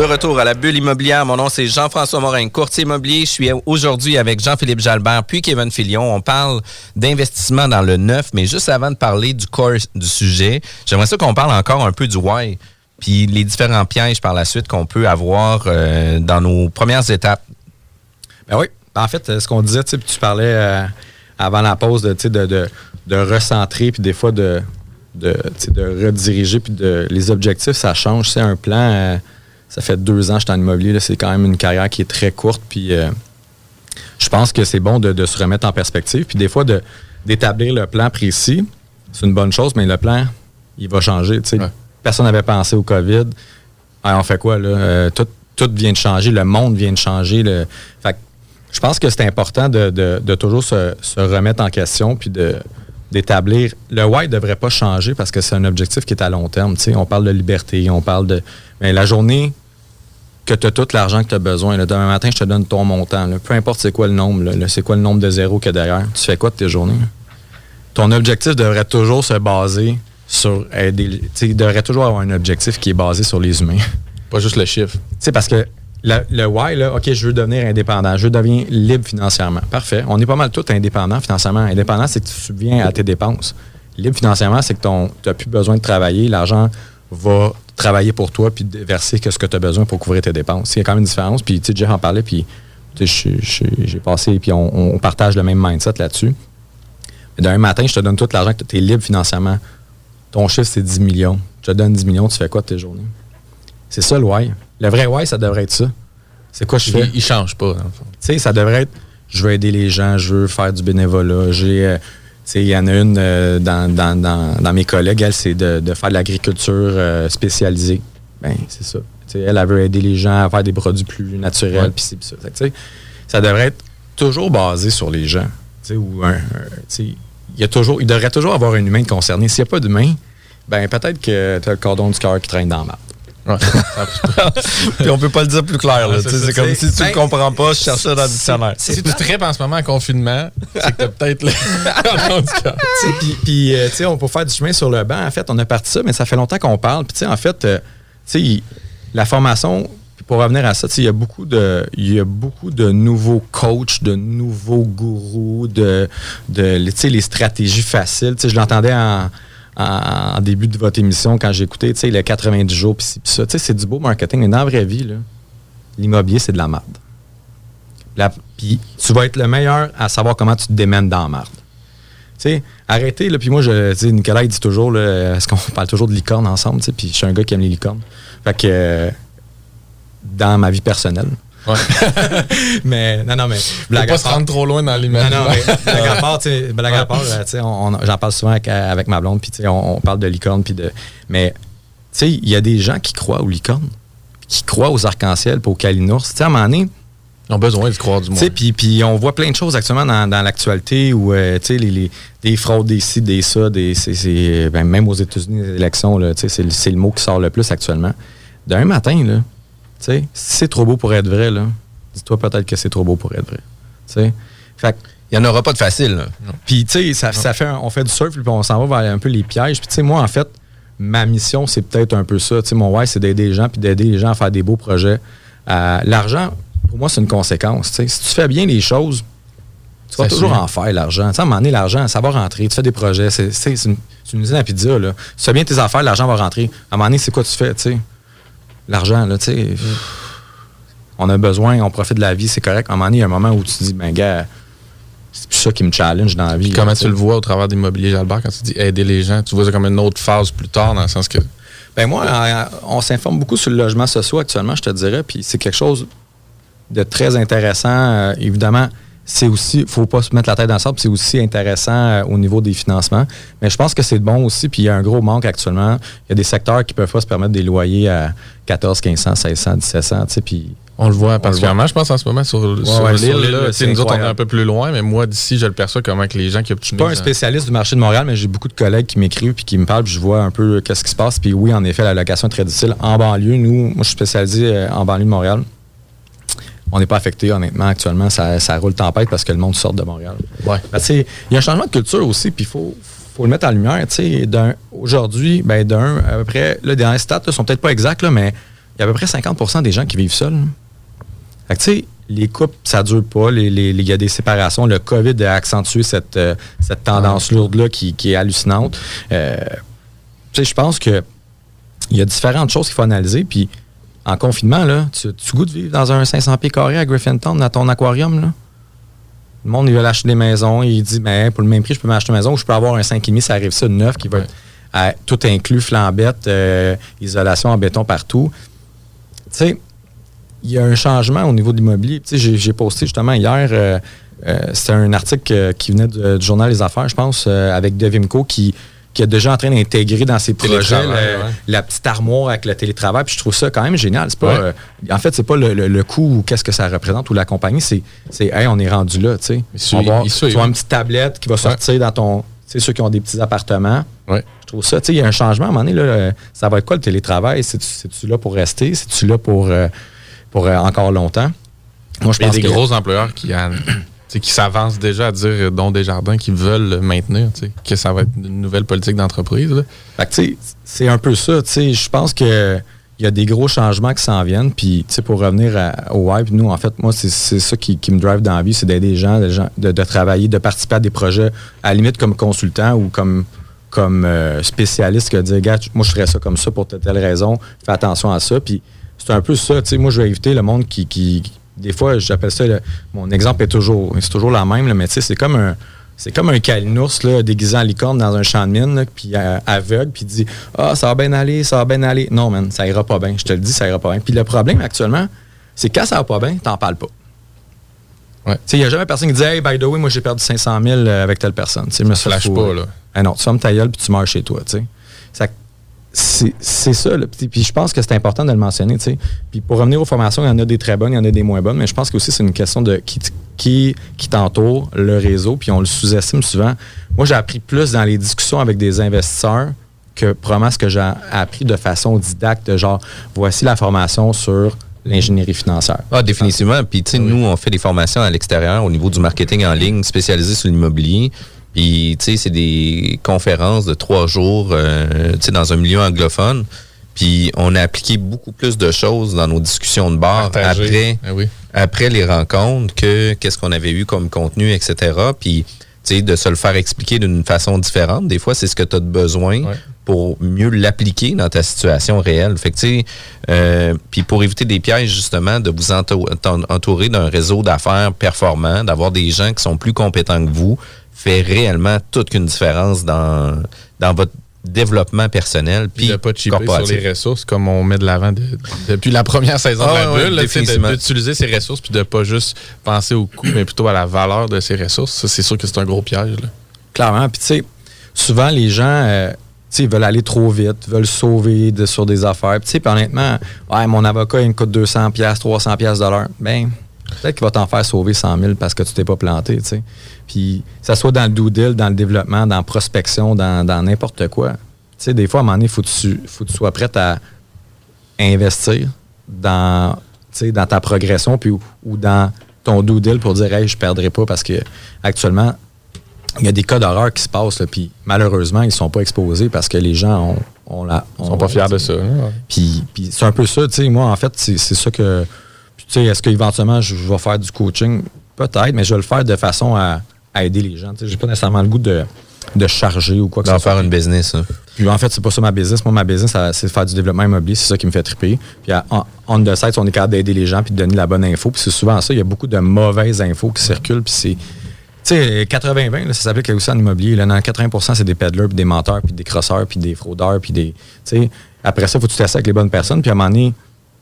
De retour à la bulle immobilière, mon nom c'est Jean-François Morin, courtier immobilier. Je suis aujourd'hui avec Jean-Philippe Jalbert puis Kevin Filion. On parle d'investissement dans le neuf, mais juste avant de parler du corps du sujet, j'aimerais ça qu'on parle encore un peu du why, puis les différents pièges par la suite qu'on peut avoir euh, dans nos premières étapes. Ben oui. En fait, euh, ce qu'on disait, tu parlais euh, avant la pause de, de, de, recentrer, puis des fois de, rediriger, puis les objectifs, ça change. C'est un plan, ça fait deux ans que je suis en immobilier, là, c'est quand même une carrière qui est très courte, puis euh, je pense que c'est bon de, de se remettre en perspective, puis des fois de, d'établir le plan précis, c'est une bonne chose, mais le plan, il va changer. Personne n'avait pensé au COVID. Ah, on fait quoi, là? Euh, tout, tout vient de changer, le monde vient de changer. Le... Fait que je pense que c'est important de, de- de toujours se, se remettre en question puis de d'établir. Le why ne devrait pas changer parce que c'est un objectif qui est à long terme. On parle de liberté, on parle de. Mais la journée que tu as tout l'argent que tu as besoin, là, demain matin, je te donne ton montant. là. Peu importe c'est quoi le nombre, c'est quoi le nombre de zéros qu'il y a derrière. Tu fais quoi de tes journées? là? Ton objectif devrait toujours se baser sur aider. tu devrait toujours avoir un objectif qui est basé sur les humains. Pas juste le chiffre. Tu parce que le, le why, là, OK, je veux devenir indépendant, je veux devenir libre financièrement. Parfait. On est pas mal tous indépendants financièrement. Indépendant, c'est que tu subviens à tes dépenses. Libre financièrement, c'est que tu n'as plus besoin de travailler. L'argent va travailler pour toi puis verser ce que tu as besoin pour couvrir tes dépenses. Il y a quand même une différence. Puis, tu sais, Jeff en parlait, puis j'ai passé, puis on, partage le même mindset là-dessus. D'un matin, je te donne tout l'argent que tu es libre financièrement. Ton chiffre, c'est 10 millions. Je te donne 10 millions, tu fais quoi de tes journées? C'est ça le why. Le vrai why, ça devrait être ça. C'est quoi je fais? Il, ne change pas, Tu sais, ça devrait être je veux aider les gens, je veux faire du bénévolat. J'ai. Il y en a une euh, dans, mes collègues, elle, c'est de, faire de l'agriculture euh, spécialisée. Ben, c'est ça. elle, elle veut aider les gens à faire des produits plus naturels. Puis ça. ça devrait être toujours basé sur les gens. Ou un, il, y a toujours, il devrait toujours avoir un humain concerné. S'il n'y a pas d'humain, ben peut-être que tu as le cordon du cœur qui traîne dans la Puis on peut pas le dire plus clair. c'est comme si tu ne comprends pas, je cherche ça dans le dictionnaire. Si tu tripes en ce moment en confinement, c'est que t'as peut-être le Puis, puis euh, on peut faire du chemin sur le banc. En fait, on a parti ça, mais ça fait longtemps qu'on parle. Puis en fait, euh, la formation, pour revenir à ça, il y a beaucoup de il y a beaucoup de nouveaux coachs, de nouveaux gourous, de, de les stratégies faciles. je l'entendais en en, début de votre émission quand écouté, tu sais, les 90 jours, puis ça. C'est du beau marketing, mais dans la vraie vie, l'immobilier, c'est de la merde. Puis tu vas être le meilleur à savoir comment tu te démènes dans la merde. Arrêtez, là, puis moi, je, Nicolas, il dit toujours, est-ce qu'on parle toujours de licorne ensemble, puis je suis un gars qui aime les licornes. Fait que, euh, dans ma vie personnelle, mais non, non, mais. Blague pas se rendre trop loin dans l'image. Non, non, mais blague à part, blague à part, j'en parle souvent avec, ma blonde, puis on, on, parle de licorne, puis de. Mais, tu sais, il y a des gens qui croient aux licornes, qui croient aux arcs-en-ciel, puis aux calinours. Tu sais, à un moment donné, ils ont besoin de croire du monde. Puis, puis on voit plein de choses actuellement dans, l'actualité où, euh, tu sais, les, des fraudes, des ci, des ça, des, ben, même aux États-Unis, les élections, c'est le mot qui sort le plus actuellement. D'un matin, là, si c'est trop beau pour être vrai, là, dis-toi peut-être que c'est trop beau pour être vrai. Fait il n'y en aura pas de facile. Puis, tu sais, ça, fait on fait du surf, puis on s'en va vers un peu les pièges. Puis, tu sais, moi, en fait, ma mission, c'est peut-être un peu ça. Tu sais, mon why, c'est d'aider les gens, puis d'aider les gens à faire des beaux projets. Euh, l'argent, pour moi, c'est une conséquence. Si tu fais bien les choses, tu vas toujours en faire l'argent. À un moment donné, l'argent, ça va rentrer. Tu fais des projets. C'est une, une, usine à pizza. Là. Tu fais bien tes affaires, l'argent va rentrer. À un moment donné, c'est quoi tu fais? sais? L'argent, là, tu sais. On a besoin, on profite de la vie, c'est correct. À un moment donné, il y a un moment où tu te dis, ben, gars, c'est plus ça qui me challenge dans la vie. comment tu le vois au travers d'immobilier, Jalbert, quand tu dis aider les gens? Tu vois ça comme une autre phase plus tard, dans le sens que. Ben, moi, on s'informe beaucoup sur le logement social actuellement, je te dirais, puis c'est quelque chose de très intéressant. Euh, évidemment, c'est aussi, faut pas se mettre la tête dans le sable, c'est aussi intéressant euh, au niveau des financements. Mais je pense que c'est bon aussi, puis il y a un gros manque actuellement. Il y a des secteurs qui peuvent pas se permettre des loyers à 14, 1500, 1600, 1700, tu sais, puis... On le voit particulièrement, je pense, en ce moment, sur, l'île. nous autres, on est un peu plus loin, mais moi, d'ici, je le perçois comment que les gens qui optimisent... Je suis pas un spécialiste du marché de Montréal, mais j'ai beaucoup de collègues qui m'écrivent puis qui me parlent, puis je vois un peu qu'est-ce qui se passe. Puis oui, en effet, la location est très difficile. En banlieue, nous, moi, je suis spécialisé euh, en banlieue de Montréal on n'est pas affecté, honnêtement, actuellement. Ça, roule tempête parce que le monde sort de Montréal. Ouais. Ben, il y a un changement de culture aussi, puis il faut, le mettre en lumière. Aujourd'hui, ben, d'un, à peu près, là, les derniers stats ne sont peut-être pas exacts, là, mais il y a à peu près 50% des gens qui vivent seuls. Fait tu sais, les couples, ça dure pas. Il y a des séparations. Le COVID a accentué cette, euh, cette tendance lourde-là qui, est hallucinante. Euh, je pense que il y a différentes choses qu'il faut analyser. Puis en confinement, là, tu, tu goûtes vivre dans un 500 pieds carrés à Griffintown, dans ton aquarium, là? Le monde, il veut acheter des maisons. Il dit, ben, pour le même prix, je peux m'acheter une maison ou je peux avoir un 5,5, ça arrive ça, neuf, qui va être tout inclus, flambette, euh, isolation en béton partout. Tu sais, il y a un changement au niveau de l'immobilier. Tu sais, j'ai posté justement hier, euh, euh, c'était un article qui venait du Journal des Affaires, je pense, avec Devimco, qui qui est déjà en train d'intégrer dans ses projets la, petite armoire avec le télétravail. Puis je trouve ça quand même génial. Pas, euh, en fait, c'est pas le, le, coût ou qu'est-ce que ça représente ou la compagnie, c'est hey, on est rendu là. Tu sais. On va, tu une petite tablette qui va sortir dans ton. Tu sais, ceux qui ont des petits appartements. Je trouve ça. Tu sais, il y a un changement à un moment donné. Là, ça va être quoi le télétravail? C'est-tu là pour rester? C'est-tu là pour, euh, pour euh, encore longtemps? Moi, je pense il y a des gros employeurs qui, qui s'avancent déjà à dire, dont des jardins qui veulent maintenir, que ça va être une nouvelle politique d'entreprise. C'est un peu ça. Je pense que il y a des gros changements qui s'en viennent. Puis, pour revenir au web, nous, en fait, moi, c'est ça qui, me drive dans la vie, c'est d'aider les gens, de, de travailler, de participer à des projets, à la limite comme consultant ou comme, comme euh, spécialiste, qui va dire, gars, moi, je ferais ça comme ça pour telle, telle raison, fais attention à ça. Puis, c'est un peu ça, moi, je vais éviter le monde qui- des fois, j'appelle ça, le- mon exemple est toujours, c'est toujours la même, là, mais tu sais, c'est comme un, c'est comme un calinours là, déguisé en licorne dans un champ de mine, puis euh, aveugle, puis dit Ah, ça va bien aller, ça va bien aller. Non, man, ça ira pas bien. Je te le dis, ça ira pas bien. Puis le problème actuellement, c'est quand ça va pas bien, t'en parles pas. Il n'y a jamais personne qui dit Hey, by the way, moi j'ai perdu 500 000 avec telle personne. Tu sais, mais ça, flash faut- pas, là. Ah non, tu fermes ta gueule puis tu meurs chez toi, tu sais. Ça- C'est ça, là. Puis, puis je pense que c'est important de le mentionner. Puis pour revenir aux formations, il y en a des très bonnes, il y en a des moins bonnes, mais je pense que aussi c'est une question de qui, qui, qui t'entoure, le réseau, puis on le sous-estime souvent. Moi, j'ai appris plus dans les discussions avec des investisseurs que probablement ce que j'ai appris de façon didacte, genre, voici la formation sur l'ingénierie financière. Ah, définitivement. Puis, tu sais, nous, on fait des formations à l'extérieur au niveau du marketing en ligne spécialisé sur l'immobilier. Puis, tu sais, c'est des conférences de trois jours, euh, tu sais, dans un milieu anglophone. Puis, on a appliqué beaucoup plus de choses dans nos discussions de bar après, Ah oui. après les rencontres que qu'est-ce qu'on avait eu comme contenu, etc. Puis, tu sais, de se le faire expliquer d'une façon différente. Des fois, c'est ce que tu as de besoin pour mieux l'appliquer dans ta situation réelle. Fait que, tu sais, euh, puis pour éviter des pièges, justement, de vous entou- entourer d'un réseau d'affaires performant, d'avoir des gens qui sont plus compétents que vous, fait réellement toute une différence dans, dans votre développement personnel. Puis de pas chipper sur les ressources comme on met de l'avant de- depuis la première saison Ah de la ouais, bulle, d'utiliser ces ressources puis de pas juste penser au coût, mais plutôt à la valeur de ces ressources. Ça, c'est sûr que c'est un gros piège. là. Clairement. Puis, tu sais, souvent, les gens, euh, tu sais, ils veulent aller trop vite, veulent sauver de- sur des affaires. Puis, tu sais, puis honnêtement, ouais, mon avocat, il me coûte 200 pièces 300 pièces de l'heure. Ben, peut-être qu'il va t'en faire sauver 100 000 parce que tu t'es pas planté, tu sais. Puis, ça soit dans le deal, dans le développement, dans la prospection, dans n'importe quoi. Tu sais, des fois, à un moment donné, il faut que tu faut que tu sois prête à investir dans, tu sais, dans ta progression puis, ou, ou dans ton deal pour dire, hey, je perdrai pas parce que actuellement, il y a des cas d'horreur qui se passent, là, puis malheureusement, ils ne sont pas exposés parce que les gens ont, ont la. Ils sont pas fiers de ça. hein. Puis, puis c'est un peu ça, tu sais. Moi, en fait, c'est c'est ça que. Tu sais, est-ce qu'éventuellement, je vais faire du coaching? Peut-être, mais je vais le faire de façon à, à aider les gens. Sais, j'ai pas nécessairement le goût de, de charger ou quoi que ce D'en soit. faire une business. hein. Puis en fait, c'est pas ça ma business. Moi, ma business, c'est de faire du développement immobilier. C'est ça qui me fait triper. Puis à- en, on the side, on est capable d'aider les gens puis de donner la bonne info. Puis c'est souvent ça. Il y a beaucoup de mauvaises infos qui circulent. Puis c'est. Tu sais, 80-20, là, ça s'applique aussi en immobilier. Là, dans 80% c'est des peddlers, puis des menteurs, puis des crosseurs, puis des fraudeurs, puis des. Tu sais, après ça, il faut que tu avec les bonnes personnes. Puis à un moment donné,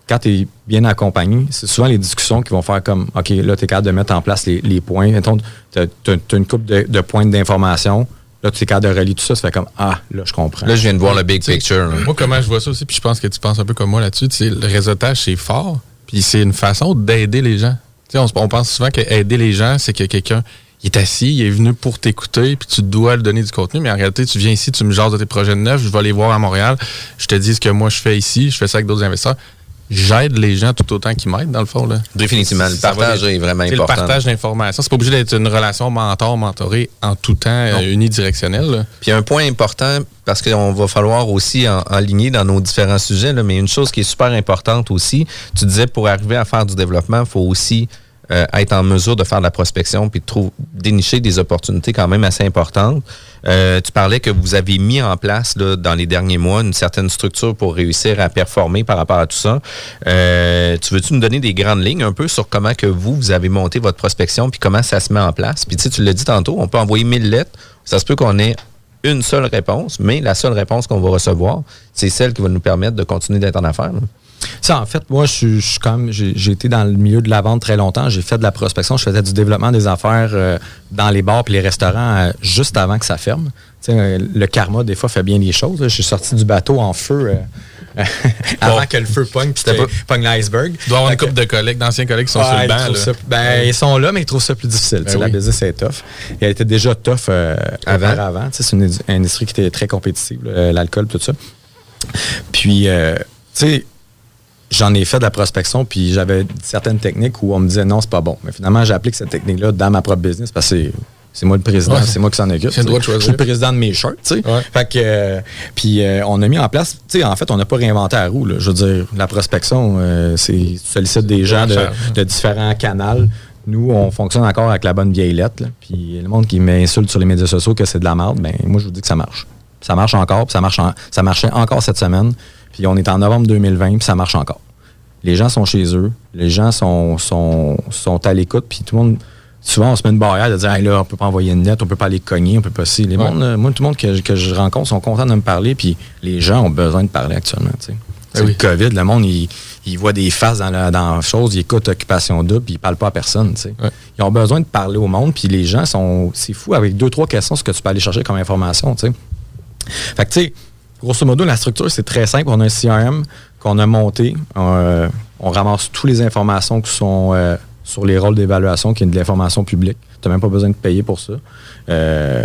quand tu es bien accompagné, c'est souvent les discussions qui vont faire comme OK, là, tu es capable de mettre en place les, les points. Tu as, une coupe de, de points d'information. Là, tu es capable de relier tout ça. Ça fait comme Ah, là, je comprends. Là, je viens de voir le big Tu picture. là. Moi, comment je vois ça aussi, puis je pense que tu penses un peu comme moi là-dessus, le réseautage, c'est fort, puis c'est une façon d'aider les gens. Tu sais, on, on pense souvent qu'aider les gens, c'est que quelqu'un il est assis, il est venu pour t'écouter, puis tu dois lui donner du contenu, mais en réalité, tu viens ici, tu me jases de tes projets de neuf, je vais les voir à Montréal, je te dis ce que moi je fais ici, je fais ça avec d'autres investisseurs. J'aide les gens tout autant qu'ils m'aident, dans le fond. Là. Définitivement, le partage est vraiment important. Le partage d'informations. C'est pas obligé d'être une relation mentor-mentoré en tout temps, euh, unidirectionnelle. là. Puis un point important, parce qu'on va falloir aussi en, enligner dans nos différents sujets, là, mais une chose qui est super importante aussi, tu disais pour arriver à faire du développement, il faut aussi euh, être en mesure de faire de la prospection puis de trouver, dénicher des opportunités quand même assez importantes. Euh, tu parlais que vous avez mis en place là, dans les derniers mois une certaine structure pour réussir à performer par rapport à tout ça. Euh, tu veux-tu nous donner des grandes lignes un peu sur comment que vous, vous avez monté votre prospection puis comment ça se met en place? Puis tu sais, tu l'as dit tantôt, on peut envoyer 1000 lettres. Ça se peut qu'on ait une seule réponse, mais la seule réponse qu'on va recevoir, c'est celle qui va nous permettre de continuer d'être en affaires. là. Ça, en fait, moi, je suis- même, j'ai été dans le milieu de la vente très longtemps. J'ai fait de la prospection, je faisais du développement des affaires euh, dans les bars et les restaurants euh, juste avant que ça ferme. Euh, le karma, des fois, fait bien les choses. Je suis sorti du bateau en feu avant que le feu pogne, puis pogne l'iceberg. Il doit y avoir une Fait que- couple de collègues, d'anciens collègues qui sont sur le banc. trouvent là. ça- ben, ils sont là, mais ils trouvent ça plus difficile. Ben La oui. business est tough. Elle était déjà tough Avant. sais, C'est une édu- industrie qui était très compétitive, l'alcool, tout ça. Puis, tu sais, j'en ai fait de la prospection, puis j'avais certaines techniques où on me disait non, c'est pas bon. Mais finalement, j'applique cette technique-là dans ma propre business parce que c'est c'est moi le président, Ouais. c'est moi qui s'en occupe. Le droit de choisir. Je suis le président de mes shirts, tu sais. Fait que, euh, puis euh, on a mis en place, tu sais, en fait, on n'a pas réinventé la roue, là. Je veux dire, la prospection, euh, c'est, tu sollicites des gens de, différents canaux. Nous, on fonctionne encore avec la bonne vieille lettre, là. Puis le monde qui m'insulte sur les médias sociaux que c'est de la merde, ben moi, je vous dis que ça marche. Ça marche encore, puis ça, marche en- ça marchait encore cette semaine. Puis on est en novembre 2020, puis ça marche encore. Les gens sont chez eux, les gens sont, sont, sont à l'écoute, puis tout le monde, souvent on se met une barrière de dire Hey, là, on peut pas envoyer une lettre, on peut pas les cogner, on peut pas si. Les Ouais. mondes, moi, tout le monde que, que je rencontre sont contents de me parler, puis les gens ont besoin de parler actuellement. tu sais. C'est Ah oui. le COVID, le monde, il, il voit des faces dans la, dans la chose, il écoute Occupation Double, puis il parle pas à personne. tu sais. Ils ont besoin de parler au monde, puis les gens sont. C'est fou, avec deux, trois questions, ce que tu peux aller chercher comme information. tu sais. Fait que, tu sais, grosso modo, la structure, c'est très simple. On a un CRM qu'on a monté. Euh, on ramasse toutes les informations qui sont euh, sur les rôles d'évaluation, qui est de l'information publique. Tu n'as même pas besoin de payer pour ça. Euh,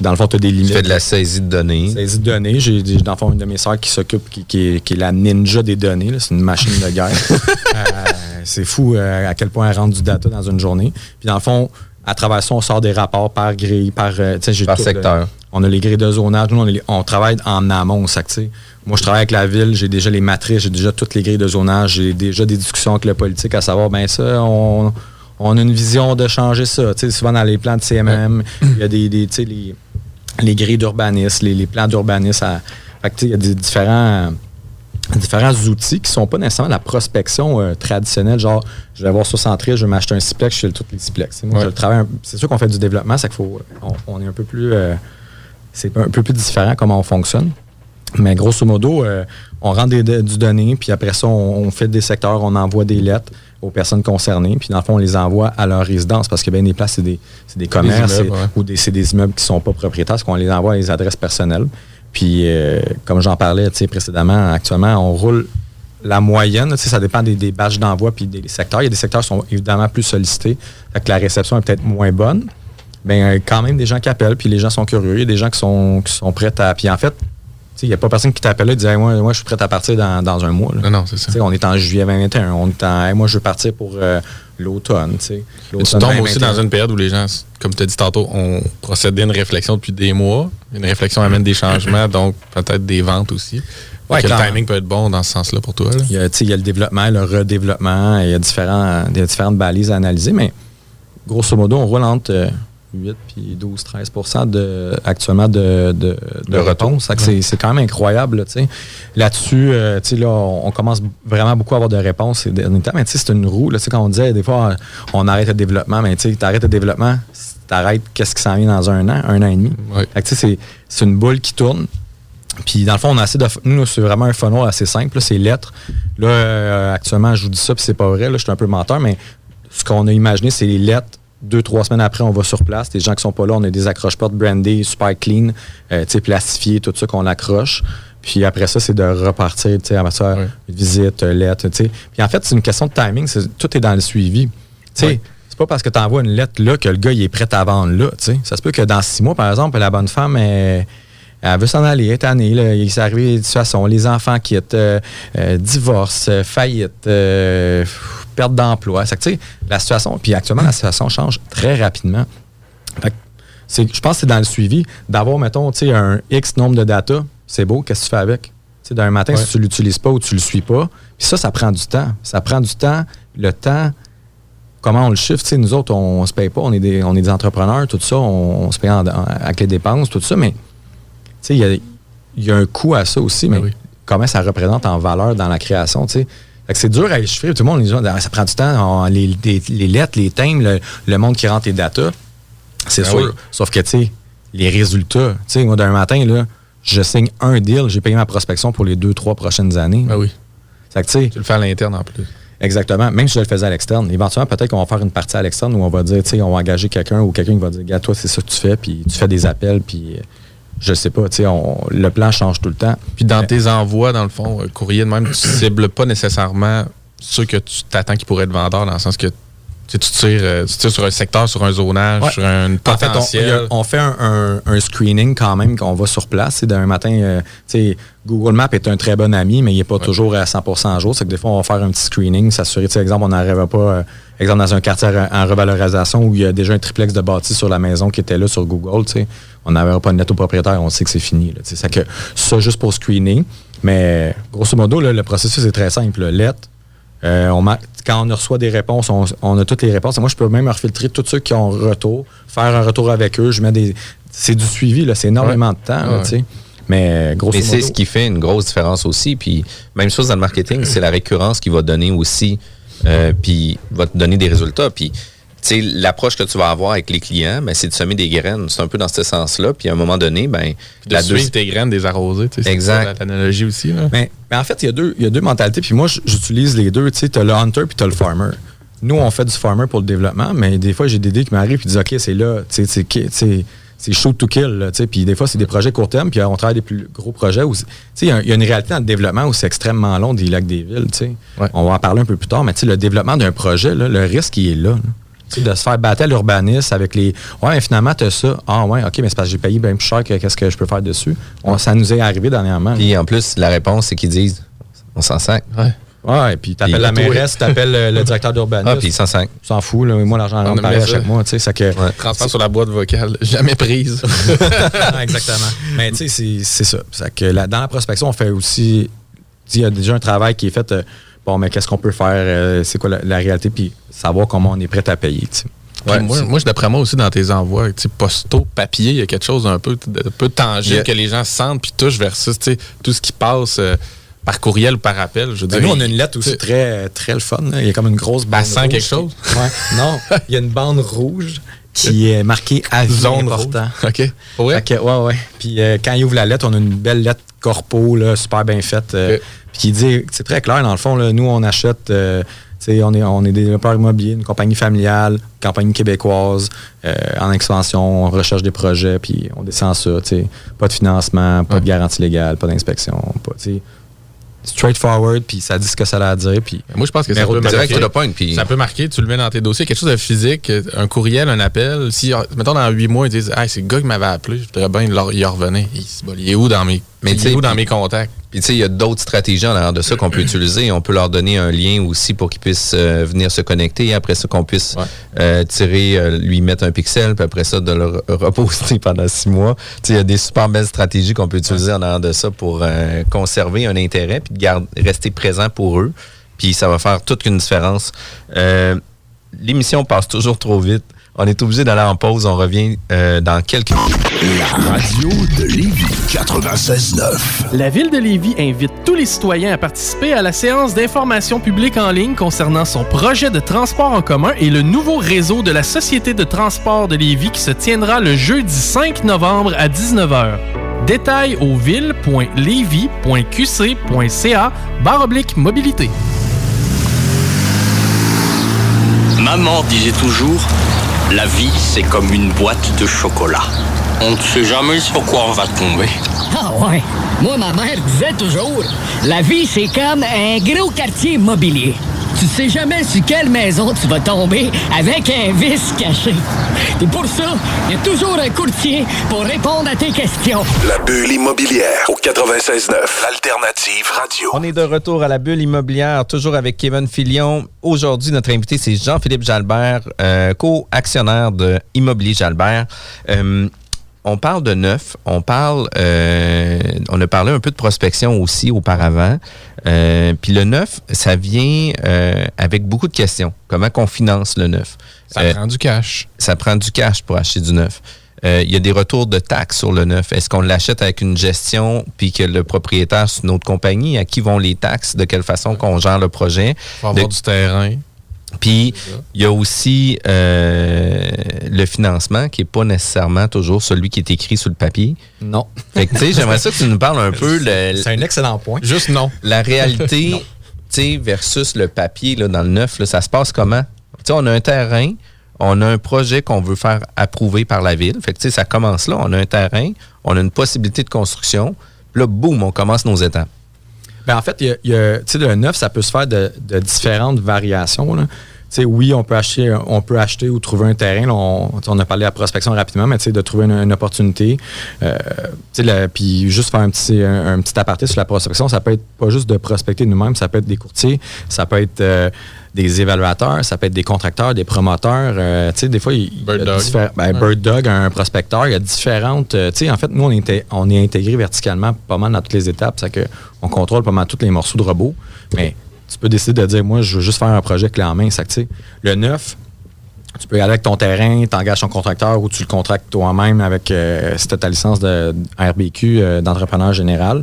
dans le fond, tu as des limites. Tu fais de la saisie de données. Saisie de données. J'ai, dans le fond, une de mes sœurs qui s'occupe, qui, qui est, qui est la ninja des données. C'est une machine de guerre. Euh, c'est fou à quel point elle rentre du data dans une journée. Puis dans le fond, à travers ça, on sort des rapports par grille, par, euh, Par secteur. euh, on a les grilles de zonage. Nous, on, a les- on travaille en amont. Ça, que, tu sais, moi, je travaille avec la ville, j'ai déjà les matrices, j'ai déjà toutes les grilles de zonage, j'ai déjà des discussions avec le politique à savoir, ben ça, on, on a une vision de changer ça. Tu sais, souvent dans les plans de CMM, il y a des, des, les, les grilles d'urbanisme, les, les plans d'urbanisme. il y a des différents, différents outils qui sont pas nécessairement la prospection euh, traditionnelle, genre je vais voir sur Centré, je vais m'acheter un Ciplex, je fais les Moi, Ouais. je le travaille un- c'est sûr qu'on fait du développement, c'est qu'il faut on, on est un peu plus euh, c'est un peu plus différent comment on fonctionne. Mais grosso modo, euh, on rend des, du données, puis après ça, on, on fait des secteurs, on envoie des lettres aux personnes concernées, puis dans le fond, on les envoie à leur résidence, parce que bien des places, c'est des, des commerces immeubles, ouais. ou des, c'est des immeubles qui sont pas propriétaires, parce qu'on les envoie à les adresses personnelles. Puis, euh, comme j'en parlais précédemment, actuellement, on roule la moyenne. Ça dépend des, des badges d'envoi puis des secteurs. Il y a des secteurs qui sont évidemment plus sollicités, fait que la réception est peut-être moins bonne. Ben, euh, quand même, des gens qui appellent, puis les gens sont curieux. Il y a des gens qui sont, qui sont prêts à. Puis en fait, il n'y a pas personne qui t'appelle et dit Hey, moi, moi, je suis prêt à partir dans, dans un mois. là. Non, non, c'est ça. On est en juillet 2021. On est en Hey, moi, je veux partir pour euh, l'automne. tu tombes aussi 2021. dans une période où les gens, comme tu as dit tantôt, ont procédé à une réflexion depuis des mois. Une réflexion amène des changements, donc peut-être des ventes aussi. Ouais, le timing peut être bon dans ce sens-là pour toi. là. Il y, a, il y a le développement, le redéveloppement, il y a, différents, il y a différentes balises à analyser, mais grosso modo, on roule entre euh, 8 puis 12, 13 de, actuellement de, de, de C'est quand même incroyable. là, tu. Là-dessus, euh, tu là, on, on commence vraiment beaucoup à avoir de réponses ces derniers temps, mais tu c'est une roue. Là, tu quand on disait des fois, on arrête le développement, mais tu arrêtes le développement, t'arrêtes qu'est-ce qui s'en vient dans un an, un an et demi. Ouais. Tu c'est- c'est une boule qui tourne. Puis dans le fond, on a assez de. Nous, c'est vraiment un funnel assez simple. C'est lettres. Là, euh, actuellement, je vous dis ça, puis c'est pas vrai. Là, je suis un peu menteur, mais ce qu'on a imaginé, c'est les lettres. Deux, trois semaines après, on va sur place. Les gens qui sont pas là, on a des accroche-portes brandés, super clean, euh, tout ça qu'on accroche. Puis après ça, c'est de repartir, tu sais, à ça, Ouais. visite, euh, lettre, tu sais. Puis en fait, c'est une question de timing. c'est- Tout est dans le suivi. Tu sais, c'est pas parce que tu envoies une lettre là que le gars il est prêt à vendre là. tu sais. Ça se peut que dans six mois, par exemple, la bonne femme elle, elle veut s'en aller, est tannée, là, il s'est arrivé des situations, les enfants quittent, euh, euh, divorce, euh, faillite, euh, perte d'emploi. C'est que, tu sais, la situation, puis actuellement, la situation change très rapidement. Fait que je pense que c'est dans le suivi d'avoir, mettons, tu sais, un X nombre de data, c'est beau, qu'est-ce que tu fais avec? Tu sais, d'un matin, Ouais. si tu l'utilises pas ou tu le suis pas, puis ça, ça prend du temps. Ça prend du temps. Le temps, comment on le chiffre? Tu sais, nous autres, on, se paye pas, on est des, on est des entrepreneurs, tout ça, on, on se paye en- en- avec les dépenses, tout ça, mais il y a, il y a un coût à ça aussi, mais Ben oui. comment ça représente en valeur dans la création, tu sais? C'est dur à chiffrer. Tout le monde, gens, Ah, ça prend du temps. on- les, les- les lettres, les thèmes, le, le monde qui rentre les datas, c'est Ben sûr. oui. Sauf que, tu sais, les résultats, tu sais, moi, d'un matin, là, je signe un deal, j'ai payé ma prospection pour les deux, trois prochaines années. Ben oui. Que, Tu le fais à l'interne en plus. Exactement. Même si je le faisais à l'externe. Éventuellement, peut-être qu'on va faire une partie à l'externe où on va dire, tu sais, on va engager quelqu'un ou quelqu'un qui va dire, gars, toi, c'est ça que tu fais, puis tu fais des appels, puis euh, je sais pas, tu sais, on- le plan change tout le temps. Puis dans tes envois, dans le fond, euh, courrier de même, tu cibles pas nécessairement ceux que tu t'attends qui pourraient être vendeurs, dans le sens que tu tires, euh, tu tires sur un secteur, sur un zonage, Ouais. sur un En fait, on- potentiel. a- on, fait un, un- un screening quand même, qu'on va sur place. C'est D'un matin, euh, tu sais, Google Maps est un très bon ami, mais il n'est pas toujours à 100 à jour. C'est que des fois, on va faire un petit screening, s'assurer, tu sais, exemple, on n'arrive pas, euh, exemple, dans un quartier en revalorisation où il y a déjà un triplex de bâti sur la maison qui était là sur Google, tu sais, on n'avait pas une lettre au propriétaire, on sait que c'est fini. là, tu sais. C'est que ça, juste pour screener. Mais grosso modo, là, le processus est très simple. là. Lettre, euh, on quand on reçoit des réponses, on, on a toutes les réponses. Et moi, je peux même refiltrer tous ceux qui ont retour, faire un retour avec eux. Je mets des. C'est du suivi, là. C'est énormément de temps, là, Ouais. tu sais. Mais grosso Mais c'est ce qui fait une grosse différence aussi. Puis même chose dans le marketing, c'est la récurrence qui va donner aussi, euh, puis va te donner des résultats. Puis tu sais, l'approche que tu vas avoir avec les clients, ben, c'est de semer des graines. C'est un peu dans ce sens-là. Puis à un moment donné, ben, de suivre tes graines, des arroser. c'est Exact. ça, L'analogie aussi. Là. Mais, mais en fait, il y, a deux- il y a deux mentalités. Puis moi, j'utilise les deux. Tu as le hunter puis tu as le farmer. Nous, on fait du farmer pour le développement, mais des fois, j'ai des idées qui m'arrivent et disent OK, c'est là, tu sais, c'est qui- tu sais, c'est shoot to kill. là, tu sais. Puis des fois, c'est des projets court terme, puis on travaille des plus gros projets. Il y, a- il y a une réalité dans le développement où c'est extrêmement long des lacs des villes. tu sais. On va en parler un peu plus tard, mais tu sais, le développement d'un projet, là, le risque, il est là. de se faire battre à l'urbanisme avec les. Ouais, mais finalement, tu as ça. Ah, ouais, OK, mais c'est parce que j'ai payé bien plus cher que qu'est-ce que je peux faire dessus. On- ça nous est arrivé dernièrement. Puis en plus, la réponse, c'est qu'ils disent on s'en sac. Ouais. Ouais, puis t'appelles la mairesse, t'appelles le, le directeur d'urbanisme. Ah, puis ils s'en sac. s'en fout, là. Moi, l'argent On rentre pareil à ça. chaque mois, tu sais. ça que. Transfert sur la boîte vocale, jamais prise. Exactement. Mais tu sais, c'est- c'est ça. C'est que là, dans la prospection, on fait aussi. tu sais, Il y a déjà un travail qui est fait. euh, bon, mais qu'est-ce qu'on peut faire? euh, c'est quoi la, la réalité? Puis savoir comment on est prêt à payer. tu sais. Moi, moi, d'après moi aussi, dans tes envois, postaux, papier, il y a quelque chose d'un peu, de, peu tangible Yeah. que les gens sentent puis touchent versus tu sais, tout ce qui passe euh, par courriel ou par appel. Je veux Ben, dire, nous, on a une lettre aussi très, très le fun. là. Il y a comme une grosse bande. rouge quelque qui- chose? Ouais. Non, il y a une bande rouge qui est marquée avis Zone important. OK. Que, ouais, ouais. Puis euh, quand il ouvre la lettre, on a une belle lettre corpo, là, super bien faite. euh, Puis qui dit, c'est très clair, dans le fond, là, nous, on achète, euh, on est, on est des développeurs immobiliers, une compagnie familiale, compagnie québécoise, euh, en expansion, on recherche des projets, puis on descend ça, tu sais. Pas de financement, pas de garantie légale, pas d'inspection, pas. Straightforward, puis ça dit ce que ça a à dire, puis... Moi, je pense que ça peut, marquer, directe. ça peut marquer, tu le mets dans tes dossiers, quelque chose de physique, un courriel, un appel. Si, mettons, dans huit mois, ils disent hey, c'est le gars qui m'avait appelé, je voudrais bien y y revenir. Il, c'est bon, il est où dans mes, Mais tu sais, où dans mes contacts? Puis tu sais, il y a d'autres stratégies en arrière de ça qu'on peut utiliser. On peut leur donner un lien aussi pour qu'ils puissent euh, venir se connecter. Et après ça, qu'on puisse euh, tirer, euh, lui mettre un pixel, puis après ça, de le re- reposter pendant six mois. Tu sais, il y a des super belles stratégies qu'on peut utiliser en arrière de ça pour conserver un intérêt, puis de garder, rester présent pour eux. Puis ça va faire toute une différence. L'émission passe toujours trop vite. On est obligé d'aller en pause. On revient euh, dans quelques La radio de Lévis 96.9. La Ville de Lévis invite tous les citoyens à participer à la séance d'information publique en ligne concernant son projet de transport en commun et le nouveau réseau de la Société de transport de Lévis qui se tiendra le jeudi 5 novembre à 19h. Détails au ville.levy.qc.ca barre oblique mobilité. Maman disait toujours, la vie c'est comme une boîte de chocolat. On ne sait jamais sur quoi on va tomber. Ah ouais. Moi, ma mère disait toujours, la vie, c'est comme un gros quartier immobilier. Tu sais jamais sur quelle maison tu vas tomber avec un vice caché. Et pour ça, il y a toujours un courtier pour répondre à tes questions. La bulle immobilière au 96.9. L'alternative radio. On est de retour à la bulle immobilière, toujours avec Kevin Filion. Aujourd'hui, notre invité, c'est Jean-Philippe Jalbert, euh, co-actionnaire de Immobilier Jalbert. Euh, on parle de neuf, on parle, euh, on a parlé un peu de prospection aussi auparavant. Euh, Puis le neuf, ça vient euh, avec beaucoup de questions. Comment qu'on finance le neuf? Ça prend du cash. ça prend du cash pour acheter du neuf. Euh, Il y a des retours de taxes sur le neuf. Est-ce qu'on l'achète avec une gestion puis que le propriétaire, c'est une autre compagnie? À qui vont les taxes? De quelle façon qu'on gère le projet? Faut avoir De- du terrain. Puis, il y a aussi euh, le financement qui n'est pas nécessairement toujours celui qui est écrit sur le papier. Non. Fait que, tu sais, j'aimerais ça que tu nous parles un peu. C'est un excellent point. Juste non. la réalité, tu sais, versus le papier là, dans le neuf, là, ça se passe comment? Tu sais, on a un terrain, on a un projet qu'on veut faire approuver par la ville. Fait que, tu sais, ça commence là. On a un terrain, on a une possibilité de construction. Puis là, boum, on commence nos étapes. Ben, en fait, y a- le neuf, ça peut se faire de, différentes variations. oui, on peut acheter, on peut acheter ou trouver un terrain. On, on a parlé de la prospection rapidement, mais de trouver une, opportunité. Euh, puis juste faire un petit, un petit aparté sur la prospection, ça peut être pas juste de prospecter nous-mêmes, ça peut être des courtiers, ça peut être euh, des évaluateurs, ça peut être des contracteurs, des promoteurs. euh, tu sais, des fois, il, il y a Bird Dog. ben, Ouais. Bird Dog, un prospecteur, il y a différentes. euh, tu sais, en fait, nous, on on est intégré verticalement pas mal dans toutes les étapes. C'est que on contrôle pas mal tous les morceaux de robot. Mais tu peux décider de dire, moi, je veux juste faire un projet clé en main. C'est que, tu sais, le neuf, tu peux aller avec ton terrain, tu engages ton contracteur ou tu le contractes toi-même avec euh, si tu ta licence de RBQ d'entrepreneur général.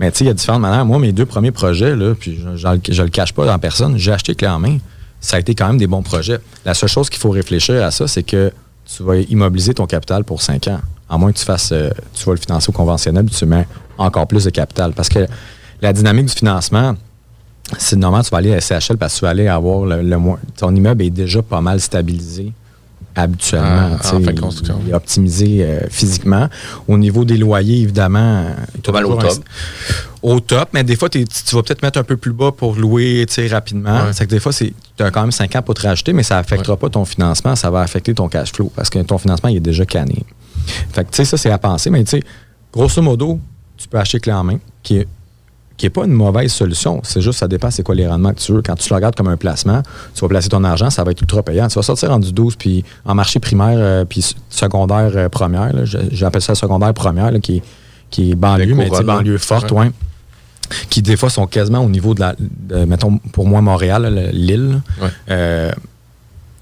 Mais tu sais, il y a différentes manières. Moi, mes deux premiers projets, puis je, je, le- cache pas en personne, j'ai acheté clé en main. Ça a été quand même des bons projets. La seule chose qu'il faut réfléchir à ça, c'est que tu vas immobiliser ton capital pour 5 ans. À moins que tu fasses, euh, tu vas le financer au conventionnel, tu mets encore plus de capital. Parce que la dynamique du financement, c'est normal, tu vas aller à SCHL parce que tu vas aller avoir le, le. Ton immeuble est déjà pas mal stabilisé habituellement. Ah, tu sais, en fin de construction. Il est optimisé euh, physiquement. Au niveau des loyers, évidemment. Pas mal au top. Au top, mais des fois, tu vas peut-être mettre un peu plus bas pour louer rapidement. Ouais. C'est que des fois, tu as quand même 5 ans pour te rajouter, mais ça n'affectera pas ton financement, ça va affecter ton cash flow parce que ton financement il est déjà canné. Fait que, tu sais, ça, c'est à penser, mais tu sais, grosso modo, tu peux acheter clé en main, qui est qui n'est pas une mauvaise solution. C'est juste, ça dépend c'est quoi les rendements que tu veux. Quand tu le regardes comme un placement, tu vas placer ton argent, ça va être ultra payant. Tu vas sortir en du 12, puis en marché primaire, euh, puis secondaire euh, première, j'appelle ça secondaire première, là, qui, est- qui est banlieue, mais banlieue forte, Ouais. ouais. Qui des fois sont quasiment au niveau de la, de, mettons, pour moi, Montréal, l'île. Ouais. Euh, tu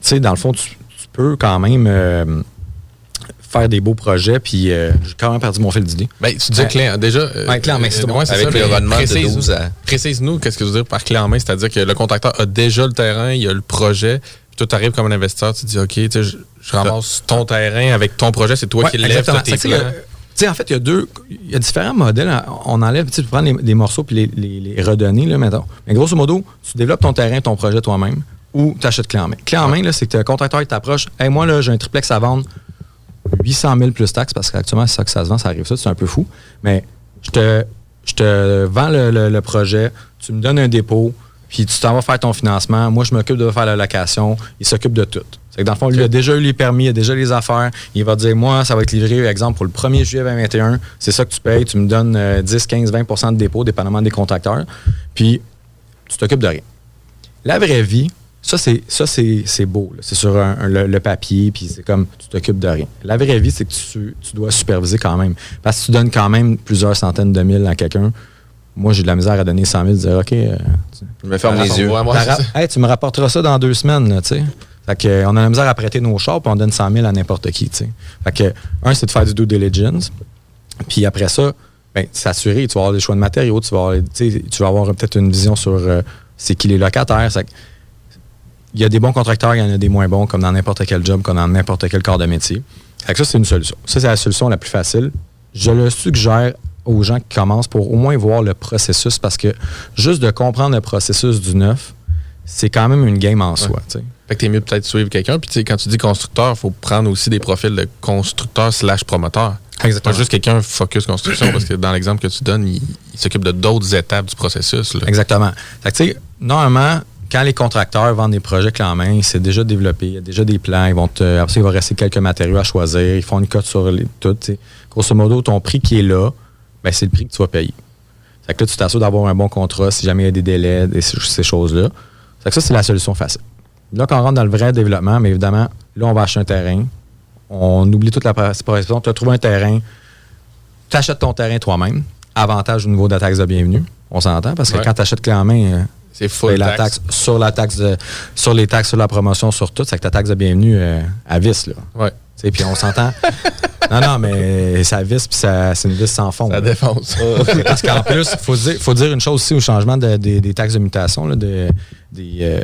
sais, dans le fond, tu, tu peux quand même faire des beaux projets, puis euh, j'ai quand même perdu mon fil d'idée. Ben, tu disais Ouais. clé en- déjà. euh, Ouais, clé en main, c'est euh, bon. ouais, Avec ça, le rendement de précise- 12 à- Précise-nous, qu'est-ce que tu veux dire par clé en main? C'est-à-dire que le contracteur a déjà le terrain, il a le projet, puis toi, tu arrives comme un investisseur, tu te dis, OK, tu sais, je, je ramasse ton terrain avec ton projet, c'est toi Ouais, qui lèves, tes plans. il y a- tu sais, en fait, il y a deux. Il y a différents modèles. On enlève, tu prends les morceaux puis les, les, les redonner, là, mettons. Mais grosso modo, tu développes ton terrain, ton projet toi-même, ou tu achètes clé en main. Clé en main, là, c'est que le contracteur, il t'approche. Hey, moi, là, j'ai un triplex à vendre, 800 000 plus taxes, parce qu'actuellement, c'est ça que ça se vend, ça arrive ça, c'est un peu fou. Mais je te, je te vends le, le- le projet, tu me donnes un dépôt, puis tu t'en vas faire ton financement. Moi, je m'occupe de faire la location. Il s'occupe de tout. C'est que dans le fond, lui, il a déjà eu les permis, il a déjà les affaires. Il va dire, moi, ça va être livré, exemple, pour le 1er juillet 2021. C'est ça que tu payes. Tu me donnes euh, 10, 15, 20% de dépôt, dépendamment des contracteurs. Puis, tu t'occupes de rien. La vraie vie, ça, c'est, ça, c'est, c'est beau. là. C'est sur un- un- le, le papier, puis c'est comme tu t'occupes de rien. La vraie vie, c'est que tu, tu dois superviser quand même. Parce que tu donnes quand même plusieurs centaines de mille à quelqu'un. Moi, j'ai de la misère à donner 100 000, dire OK. euh, tu- Je me ferme les yeux. Moi. Hey, tu me rapporteras ça dans deux semaines, là, tu sais. Fait que, euh, on a la misère à prêter nos chars, puis on donne 100 000 à n'importe qui. Fait que, un, c'est de faire du due diligence. Puis après ça, ben, s'assurer, tu vas avoir des choix de matériaux, tu vas avoir, tu vas avoir peut-être une vision sur euh, c'est qui les locataires. Il y a des bons contracteurs, il y en a des moins bons, comme dans n'importe quel job, comme dans n'importe quel corps de métier. Fait que ça, c'est une solution. Ça, c'est la solution la plus facile. Je le suggère aux gens qui commencent pour au moins voir le processus parce que juste de comprendre le processus du neuf, c'est quand même une game en soi. tu sais. Fait que t'es mieux peut-être suivre quelqu'un. Puis quand tu dis constructeur, il faut prendre aussi des profils de constructeur slash promoteur. Exactement. Pas juste quelqu'un focus construction, parce que dans l'exemple que tu donnes, il, il s'occupe de d'autres étapes du processus. là. Exactement. Fait que, tu sais, normalement, quand les contracteurs vendent des projets clés en main, c'est déjà développé, il y a déjà des plans, ils vont te, après ça, il va rester quelques matériaux à choisir, ils font une cote sur les, tout. Grosso modo, ton prix qui est là, ben, c'est le prix que tu vas payer. Fait que là, tu t'assures d'avoir un bon contrat si jamais il y a des délais, des, ces choses-là. Fait que ça, c'est la solution facile. Là, quand on rentre dans le vrai développement, mais évidemment, là, on va acheter un terrain. On oublie toute la participation. Tu as trouvé un terrain. Tu achètes ton terrain toi-même. Avantage au niveau de la taxe de bienvenue. On s'entend parce que Ouais. quand tu achètes clé en main, euh, C'est full ben, la taxe. sur la taxe de- sur les taxes sur la promotion sur tout, c'est que ta taxe de bienvenue euh, à vis là. Ouais. Tu Puis on s'entend. non, non, mais ça visse puis c'est une vis sans fond. Ça là. défonce. Parce qu'en plus, il faut dire, faut dire une chose aussi au changement de- des- des taxes de mutation. Là, de- des, euh,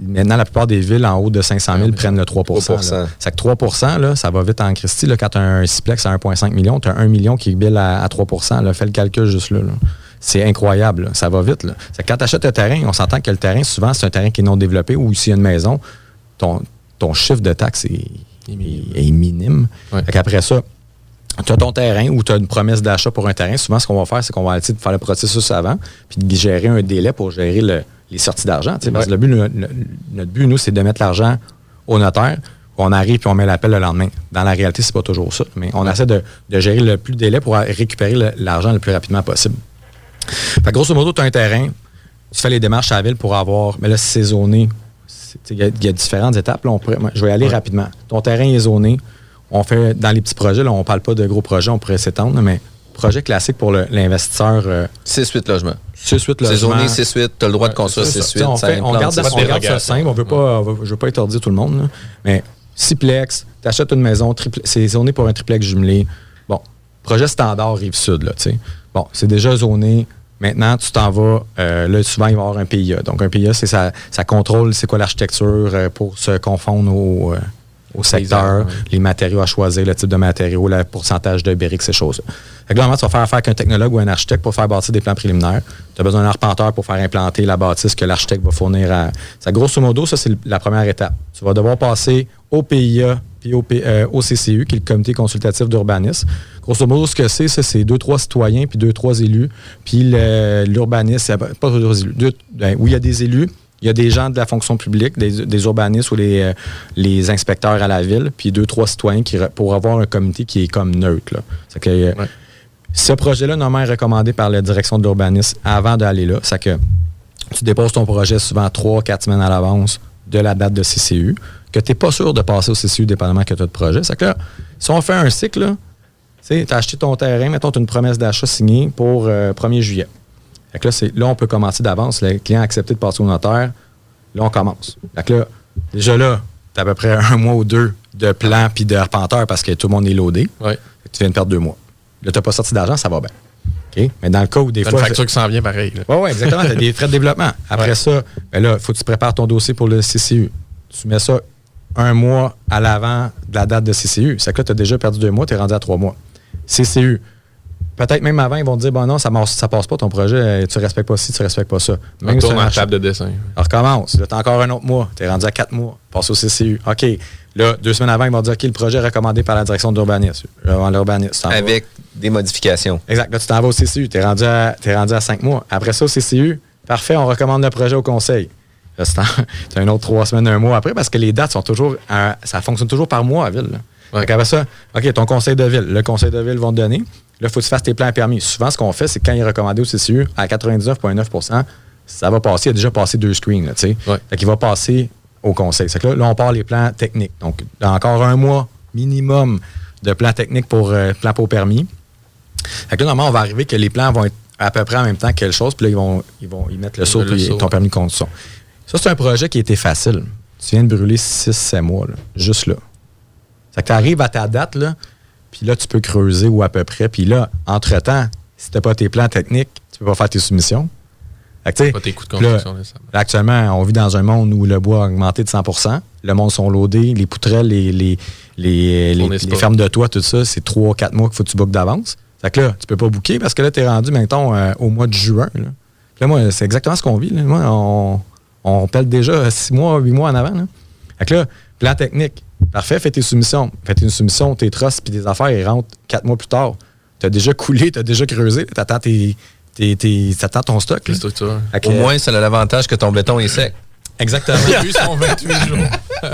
maintenant, la plupart des villes en haut de 500 000 prennent le 3 3%. là. C'est que 3 là, ça va vite en Christie. Là, quand tu as un Ciplex à 1,5 million, tu as 1 million qui bill à, à 3 là. Fais le calcul juste là. là. C'est incroyable. là. Ça va vite. là. Quand tu achètes un terrain, on s'entend que le terrain, souvent, c'est un terrain qui est non développé ou s'il y a une maison, ton, ton chiffre de taxe est, est- est minime. Ouais. Qu'après ça, tu as ton terrain ou tu as une promesse d'achat pour un terrain. Souvent, ce qu'on va faire, c'est qu'on va essayer de faire le processus avant, puis de gérer un délai pour gérer le, les sorties d'argent. Parce que le but, le- le- notre but, nous, c'est de mettre l'argent au notaire. On arrive puis on met l'appel le lendemain. Dans la réalité, c'est pas toujours ça. Mais on essaie de, de gérer le plus de délai pour récupérer le- l'argent le plus rapidement possible. Fait grosso modo, tu as un terrain, tu fais les démarches à la ville pour avoir, mais là, c'est zoné. C'est- Il y, a- il y a différentes étapes. Là, on pourrait- moi, je vais y aller rapidement. Ton terrain est zoné. On fait dans les petits projets, là, on parle pas de gros projets, on pourrait s'étendre, mais projet classique pour l'investisseur. 6-8 logements. 6-8 C'est logements. zoné 6-8, tu as le droit de construire C'est ça. 6-8. On, fait- on garde, on garde ça simple. On veut pas, on veut- je veux pas interdire tout le monde. là. Mais sixplex, tu achètes une maison, c'est zoné pour un triplex jumelé. Bon, projet standard Rive-Sud. Là, tu sais. bon, c'est déjà zoné. Maintenant, tu t'en vas. euh, là, souvent, il va y avoir un PIA. Donc, un PIA, c'est ça, ça contrôle c'est quoi l'architecture euh, pour se confondre au, euh, au secteur, les matériaux à choisir, le type de matériaux, le pourcentage de briques, ces choses-là. Fait que là, normalement, tu vas faire affaire avec un technologue ou un architecte pour faire bâtir des plans préliminaires. Tu as besoin d'un arpenteur pour faire implanter la bâtisse que l'architecte va fournir à. Ça, grosso modo, ça, c'est la première étape. Tu vas devoir passer au PIA puis au, euh, au CCU, qui est le comité consultatif d'urbanisme. Grosso modo, ce que c'est, c'est deux, trois citoyens puis deux, trois élus. Puis c'est pas deux, trois élus. deux- ben, où il y a des élus, il y a des gens de la fonction publique, des, des urbanistes ou les, euh, les inspecteurs à la ville, puis deux, trois citoyens qui, pour avoir un comité qui est comme neutre. là. Que, euh, Ce projet-là, normalement, est recommandé par la direction de l'urbanisme avant d'aller là. C'est que tu déposes ton projet souvent trois, quatre semaines à l'avance de la date de CCU, que tu n'es pas sûr de passer au CCU dépendamment que tu as de projet. C'est que là, si on fait un cycle, tu as acheté ton terrain, mettons, tu as une promesse d'achat signée pour euh, 1er juillet. Fait que là, c'est- là, on peut commencer d'avance. Le client a accepté de passer au notaire. Là, on commence. Fait que là, déjà là, tu as à peu près un mois ou deux de plan puis de arpenteur parce que tout le monde est loadé. Tu viens de perdre deux mois. Là, tu n'as pas sorti d'argent, ça va bien. Mais dans le cas où des fois. une facture qui s'en vient pareil. Oui, exactement. Tu as des frais de développement. Après Ouais. ça, ben là, il faut que tu prépares ton dossier pour le CCU. Tu mets ça un mois à l'avant de la date de CCU. C'est que là, tu as déjà perdu deux mois, tu es rendu à trois mois. CCU. Peut-être même avant, ils vont te dire, bon non, ça ne passe pas ton projet, euh, tu ne respectes pas ci, tu ne respectes pas ça. Même tourne sur un en marché- table de dessin. on recommence. Là, tu as encore un autre mois. Tu es rendu à quatre mois. Passe au CCU. OK. Là, deux semaines avant, ils vont dire, OK, le projet est recommandé par la direction de l'urbanisme. Euh. Avec des modifications. Exact. Là, tu t'en vas au CCU. Tu es rendu, à, t'es rendu à cinq mois. Après ça, au CCU, parfait, on recommande le projet au conseil. C'est, un autre trois semaines, un mois après, parce que les dates sont toujours. ça fonctionne toujours par mois à ville. là. Fait qu'après ça, OK, ton conseil de ville. Le conseil de ville vont te donner. Là, il faut que tu fasses tes plans permis. Souvent, ce qu'on fait, c'est que quand il est recommandé au CCU, à 99,9% ça va passer. Il a déjà passé deux screens. Là, tu sais. Fait qu'il va passer au conseil. C'est que là, là, on part les plans techniques. Donc, encore un mois minimum de plans techniques pour euh, plans pour permis. Fait que là, normalement, on va arriver que les plans vont être à peu près en même temps que quelque chose, puis là, ils vont, ils vont y mettre le saut puis ton permis de conduction. Ça, c'est un projet qui était facile. Tu viens de brûler 6-7 mois, là, juste là. C'est que tu arrives à ta date, là, puis là, tu peux creuser ou à peu près. Puis là, entre-temps, si tu n'as pas tes plans techniques, tu peux pas faire tes soumissions. Fait que, Pas tes coûts de construction. Là, actuellement, on vit dans un monde où le bois a augmenté de 100% Le monde sont loadés, les poutrelles, les, les, les, les- fermes de toit, tout ça, c'est 3-4 mois qu'il faut que tu bookes d'avance. Fait que là, tu peux pas booker parce que là, tu es rendu, mettons, euh, au mois de juin. Là, Puis là moi, c'est exactement ce qu'on vit. là. Moi, on, on pèle déjà 6 mois, 8 mois en avant. Là. Fait que là, plan technique. Parfait, fais tes soumissions. Fais tes soumissions, tes trosses, puis tes affaires, ils rentrent 4 mois plus tard. Tu as déjà coulé, tu as déjà creusé, tu attends, tes, tes, tes- t'attends ton stock. là. Fait que- Au moins, ça a l'avantage que ton béton est sec. Exactement. Il a eu son 28 jours.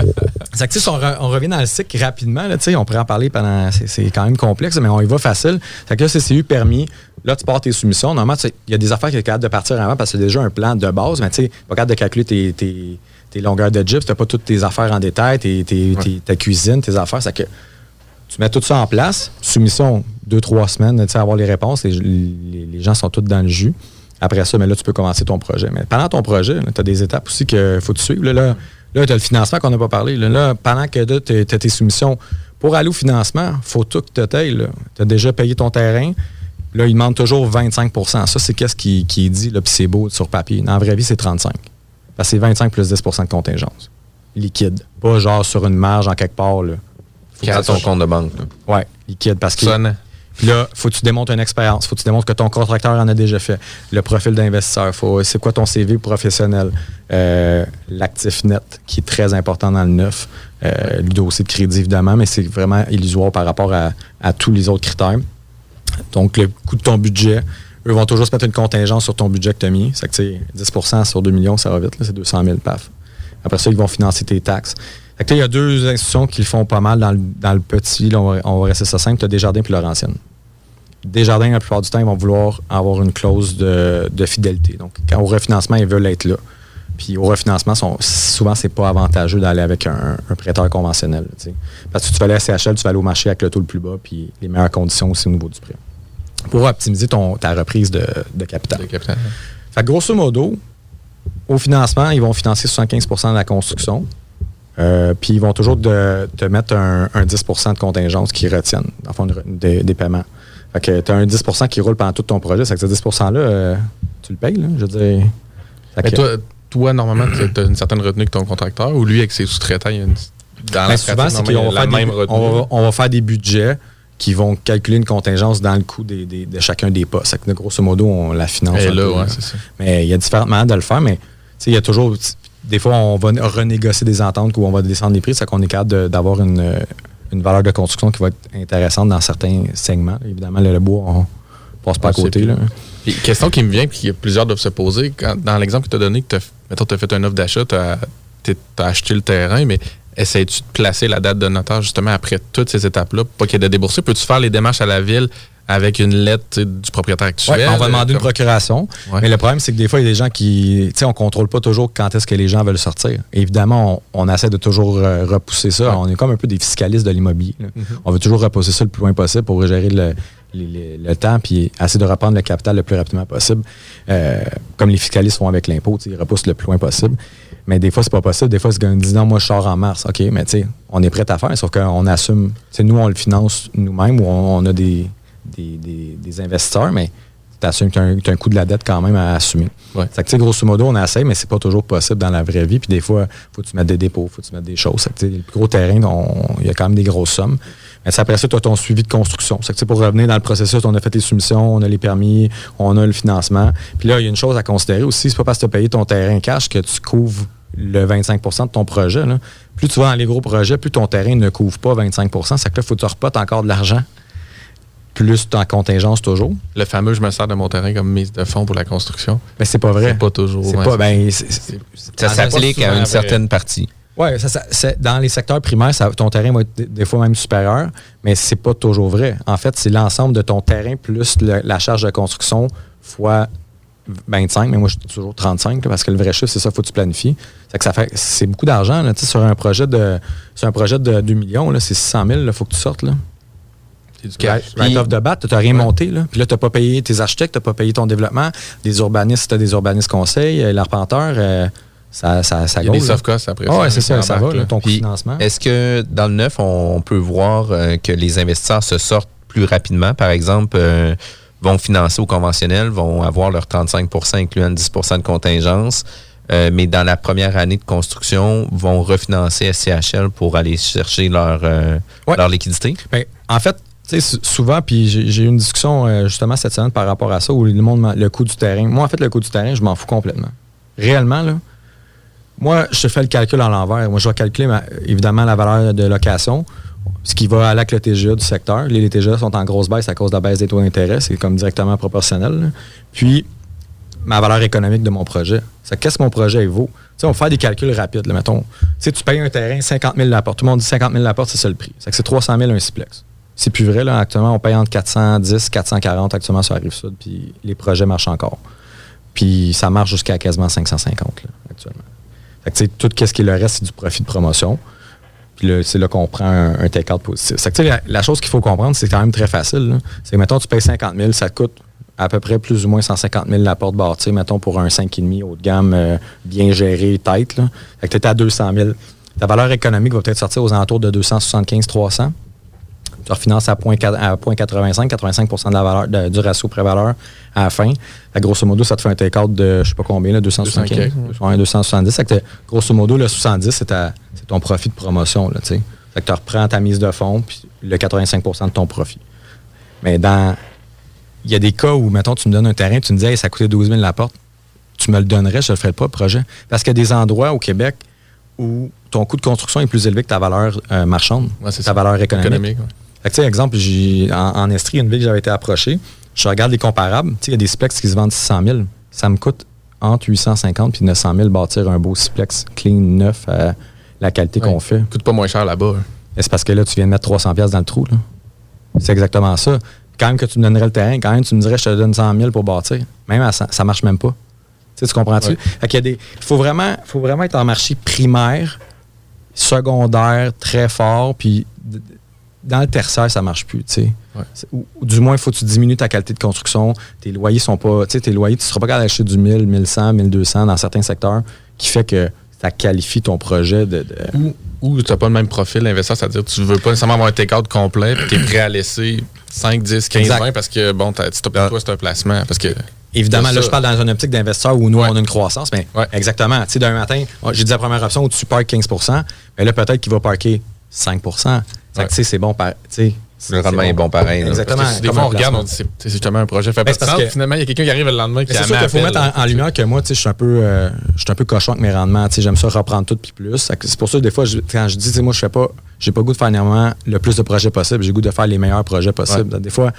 C'est que, tu sais, si on, re- on revient dans le cycle rapidement, là, tu sais, on pourrait en parler pendant. C'est c'est quand même complexe, mais on y va facile. C'est que là, CCU permis. Là, tu pars tes soumissions. Normalement, il y a des affaires qui sont capables de partir avant parce que c'est déjà un plan de base, mais tu sais, pas capable de calculer tes, tes- tes longueurs de gyps, tu n'as pas toutes tes affaires en détail, tes, ta cuisine, tes affaires. Que tu mets tout ça en place. Soumission, deux, trois semaines, tu sais, avoir les réponses. Les, les- les gens sont tous dans le jus. Après ça, mais là, tu peux commencer ton projet. Mais pendant ton projet, tu as des étapes aussi qu'il faut tu suives. Là, là, tu as le financement qu'on n'a pas parlé. Là, Là, pendant que tu as tes soumissions, pour aller au financement, il faut tout que tu ailles. Tu as déjà payé ton terrain. Là, ils demandent toujours 25% Ça, c'est qu'est-ce qui, qui est dit, là, puis c'est beau sur papier. Dans la vraie vie, c'est 35 Parce que c'est 25 plus 10% de contingence. Liquide. Pas genre sur une marge en quelque part. Là. Faut que ton compte de banque. là. Ouais, liquide parce que. Puis là, faut que tu démontres une expérience. Faut que tu démontres que ton contracteur en a déjà fait. Le profil d'investisseur. Faut, c'est quoi ton CV professionnel? Euh, l'actif net, qui est très important dans le neuf. Euh, le dossier de crédit, évidemment, mais c'est vraiment illusoire par rapport à, à tous les autres critères. Donc, le coût de ton budget, eux vont toujours se mettre une contingence sur ton budget que tu as mis. C'est que, tu sais, 10 sur 2 millions, ça va vite, c'est 200 000, paf. Après ça, ils vont financer tes taxes. Fait il y a deux institutions qui le font pas mal dans le, dans le petit. Là, on, va, on va rester ça simple. Tu as Desjardins puis Laurentienne. Desjardins, la plupart du temps, ils vont vouloir avoir une clause de, de fidélité. Donc, quand au refinancement, ils veulent être là. Puis au refinancement, sont, souvent, c'est pas avantageux d'aller avec un, un prêteur conventionnel. Parce que tu vas aller à CHL, tu vas aller au marché avec le taux le plus bas, puis les meilleures conditions aussi au niveau du prêt. Pour optimiser ton, ta reprise de, de capital. Fait que grosso modo, au financement, ils vont financer 75% de la construction. Euh, puis ils vont toujours te mettre un, un 10% de contingence qu'ils retiennent, dans le fond, de- des, des paiements. Fait que tu as un 10% qui roule pendant tout ton projet. C'est que ce 10 %-là, euh, tu le payes, là, je veux dire. Fait Mais que- toi, toi, normalement, tu as une certaine retenue avec ton contracteur ou lui, avec ses sous-traitants, il y a une. Dans Ben, la souvent, c'est qu'on va, va- on va faire des budgets qui vont calculer une contingence dans le coût des- des- de chacun des postes. Que, grosso modo, on la finance. Là, peu, ouais, ça. Mais il y a différentes manières de le faire, mais tu il y a toujours. Des fois, on va renégocier des ententes où on va descendre les prix, c'est qu'on est capable d'avoir une, une valeur de construction qui va être intéressante dans certains segments. Évidemment, le, le bois, on passe pas à Ah, côté. Là. Puis, question qui me vient, puis a plusieurs doivent se poser, quand- dans l'exemple que tu as donné, que t'as- mettons, tu as fait une offre d'achat, tu as, acheté le terrain, mais essaies-tu de placer la date de notaire justement après toutes ces étapes-là, pour pas qu'il y ait de déboursés? Peux-tu faire les démarches à la ville avec une lettre du propriétaire actuel? Ouais, on va demander une Comme- procuration. Ouais. Mais le problème, c'est que des fois, il y a des gens qui. Tu sais, on contrôle pas toujours quand est-ce que les gens veulent sortir. Évidemment, on, on essaie de toujours euh, repousser ça. On est comme un peu des fiscalistes de l'immobilier. Mhm. On veut toujours repousser ça le plus loin possible pour gérer le, les- les- le temps puis essayer de reprendre le capital le plus rapidement possible. Euh, comme les fiscalistes font avec l'impôt, ils repoussent le plus loin possible. Mais des fois, c'est pas possible. Des fois, c'est qu'on dit non, moi, je sors en mars. OK, mais tu sais, on est prêt à faire, sauf qu'on assume. Nous, on le finance nous-mêmes ou on, on a des, des, des- des investisseurs, mais tu assumes que tu as, un- coût de la dette quand même à assumer. Ouais. Fait que, grosso modo, on essaie, mais c'est pas toujours possible dans la vraie vie. Puis des fois, faut que tu mettes des dépôts, faut que tu mettes des choses. Le plus gros terrain, il y a quand même des grosses sommes. Mais après ça, tu as ton suivi de construction. C'est que, pour revenir dans le processus, on a fait les soumissions, on a les permis, on a le financement. Puis là, il y a une chose à considérer aussi, c'est pas parce que tu as payé ton terrain cash que tu couvres le 25% de ton projet. là. Plus tu vas dans les gros projets, plus ton terrain ne couvre pas 25% C'est que là, il faut que tu repotes encore de l'argent. Plus tu en contingences toujours. Le fameux, je me sers de mon terrain comme mise de fonds pour la construction. Mais c'est pas vrai. C'est pas toujours. C'est Ça s'applique à une certaine partie. Oui, ça, dans les secteurs primaires, ça- ton terrain va être des- fois même supérieur, mais c'est pas toujours vrai. En fait, c'est l'ensemble de ton terrain plus le- la charge de construction fois 25, mais moi je dis toujours 35, là, parce que le vrai chiffre, c'est ça, faut que tu planifies. C'est que ça fait c'est beaucoup d'argent. là, tu sais, Sur un projet de sur un projet de 2 millions, là, c'est 600 000, il faut que tu sortes. Là. C'est du cash. Right off the bat, tu n'as rien monté. Là. Puis là, tu n'as pas payé tes architectes, tu n'as pas payé ton développement, des urbanistes, tu as des urbanistes conseils, euh, l'arpenteur, euh, ça, ça, ça Il y a des soft costs après Ah ouais, c'est ça, ça va, là, ton coût de Puis, financement. Est-ce que dans le neuf, on peut voir euh, que les investisseurs se sortent plus rapidement? Par exemple, euh, vont financer au conventionnel, vont avoir leur 35% incluant 10% de contingence, euh, mais dans la première année de construction, vont refinancer SCHL pour aller chercher leur, euh, leur liquidité? Ben, en fait, tu sais, sou- souvent, puis j'ai eu une discussion euh, justement cette semaine par rapport à ça, où le monde, le coût du terrain. Moi, en fait, le coût du terrain, je m'en fous complètement. Réellement, là, moi, je fais le calcul à l'envers. Moi, je vais calculer, évidemment, la valeur de location, ce qui va aller avec le TGA du secteur. Les, les TGA sont en grosse baisse à cause de la baisse des taux d'intérêt. C'est comme directement proportionnel. Puis, ma valeur économique de mon projet. Qu'est-ce que mon projet vaut? On va faire des calculs rapides. Là, mettons, tu tu payes un terrain 50 000 la porte. Tout le monde dit 50 000 la porte, c'est ça le prix. C'est que c'est 300 000 un siplex. C'est plus vrai, là. Actuellement, on paye entre 410 440 actuellement sur la rive sud, puis les projets marchent encore. Puis ça marche jusqu'à quasiment 550, là, actuellement. Fait que, tout ce qui est le reste, c'est du profit de promotion. Puis c'est là qu'on prend un, un take-out positif. La, chose qu'il faut comprendre, c'est quand même très facile. C'est, mettons, tu payes 50 000, ça te coûte à peu près plus ou moins 150 000 la porte bâtie, mettons, pour un 5,5 haut de gamme euh, bien géré, tête. Là. Que tu es à 200 000. Ta valeur économique va peut-être sortir aux alentours de 275-300. Tu refinances à 0,4 à 0,85, 85 de la valeur de- du ratio pré-valeur à la fin. Fait grosso modo, ça te fait un take-out de je sais pas combien, là, 275. 200, Ouais, 270. Fait que t'as- grosso modo, le 70, c'est, ton profit de promotion. Là, tu sais. fait que tu reprends ta mise de fonds puis le 85% de ton profit. Mais dans. Il y a des cas où, mettons, tu me donnes un terrain, tu me dis, hey, ça coûtait 12 000 la porte. Tu me le donnerais, je ne le ferais pas, le projet. Parce qu'il y a des endroits au Québec où ton coût de construction est plus élevé que ta valeur euh, marchande, Ouais, ta ça. valeur économique. Économique, ouais. Fait que, tu sais, exemple, j'ai, en, en Estrie, une ville que j'avais été approché, je regarde les comparables. Tu sais, il y a des Splex qui se vendent 600 000. Ça me coûte entre 850 et 900 000 bâtir un beau Splex clean, neuf, à la qualité qu'on fait. coûte pas moins cher là-bas. Et C'est parce que là, tu viens de mettre 300 pièces dans le trou. là. C'est exactement ça. Quand même que tu me donnerais le terrain, quand même tu me dirais je te donne 100 000 pour bâtir. Même à ça, ça marche même pas. Tu, sais, tu comprends-tu? Ouais. Fait qu'il y a des- Il faut vraiment, faut vraiment être en marché primaire, secondaire, très fort, puis dans le tertiaire, ça marche plus, tu sais. Ou, ou du moins, il faut que tu diminues ta qualité de construction. Tes loyers sont pas... Tu sais, tes loyers, tu ne seras pas capable d'acheter du 1000, 1100, 1200 dans certains secteurs, qui fait que ça qualifie ton projet de... de- Ou, ou tu n'as pas le même profil investisseur, c'est-à-dire que tu veux pas nécessairement avoir un take-out complet, tu es prêt à laisser 5, 10, 15, Exact. 20 parce que, bon, pour toi, c'est un placement. Parce que, Évidemment, là, je parle dans une optique d'investisseur où nous, on a une croissance, mais exactement. Tu sais, d'un matin, j'ai dit la première option où tu parques 15% mais là, peut-être qu'il va parker 5 Fait que, tu sais, c'est bon. par- tu sais, Le rendement est bon pareil. Exactement. Parce que des comme fois, on regarde, on dit c'est c'est justement un projet fait Ben, parce que- Finalement, il y a quelqu'un qui arrive le lendemain qui C'est sûr qu'il faut mettre en, en lumière que moi, tu sais, je suis un peu, euh, je suis un peu cochon avec mes rendements. Tu sais, j'aime ça reprendre tout puis plus. Fait que C'est pour ça que des fois, je- quand je dis, tu sais, moi, je fais pas, j'ai pas le goût de faire néanmoins le plus de projets possible. J'ai le goût de faire les meilleurs projets possibles. Des fois,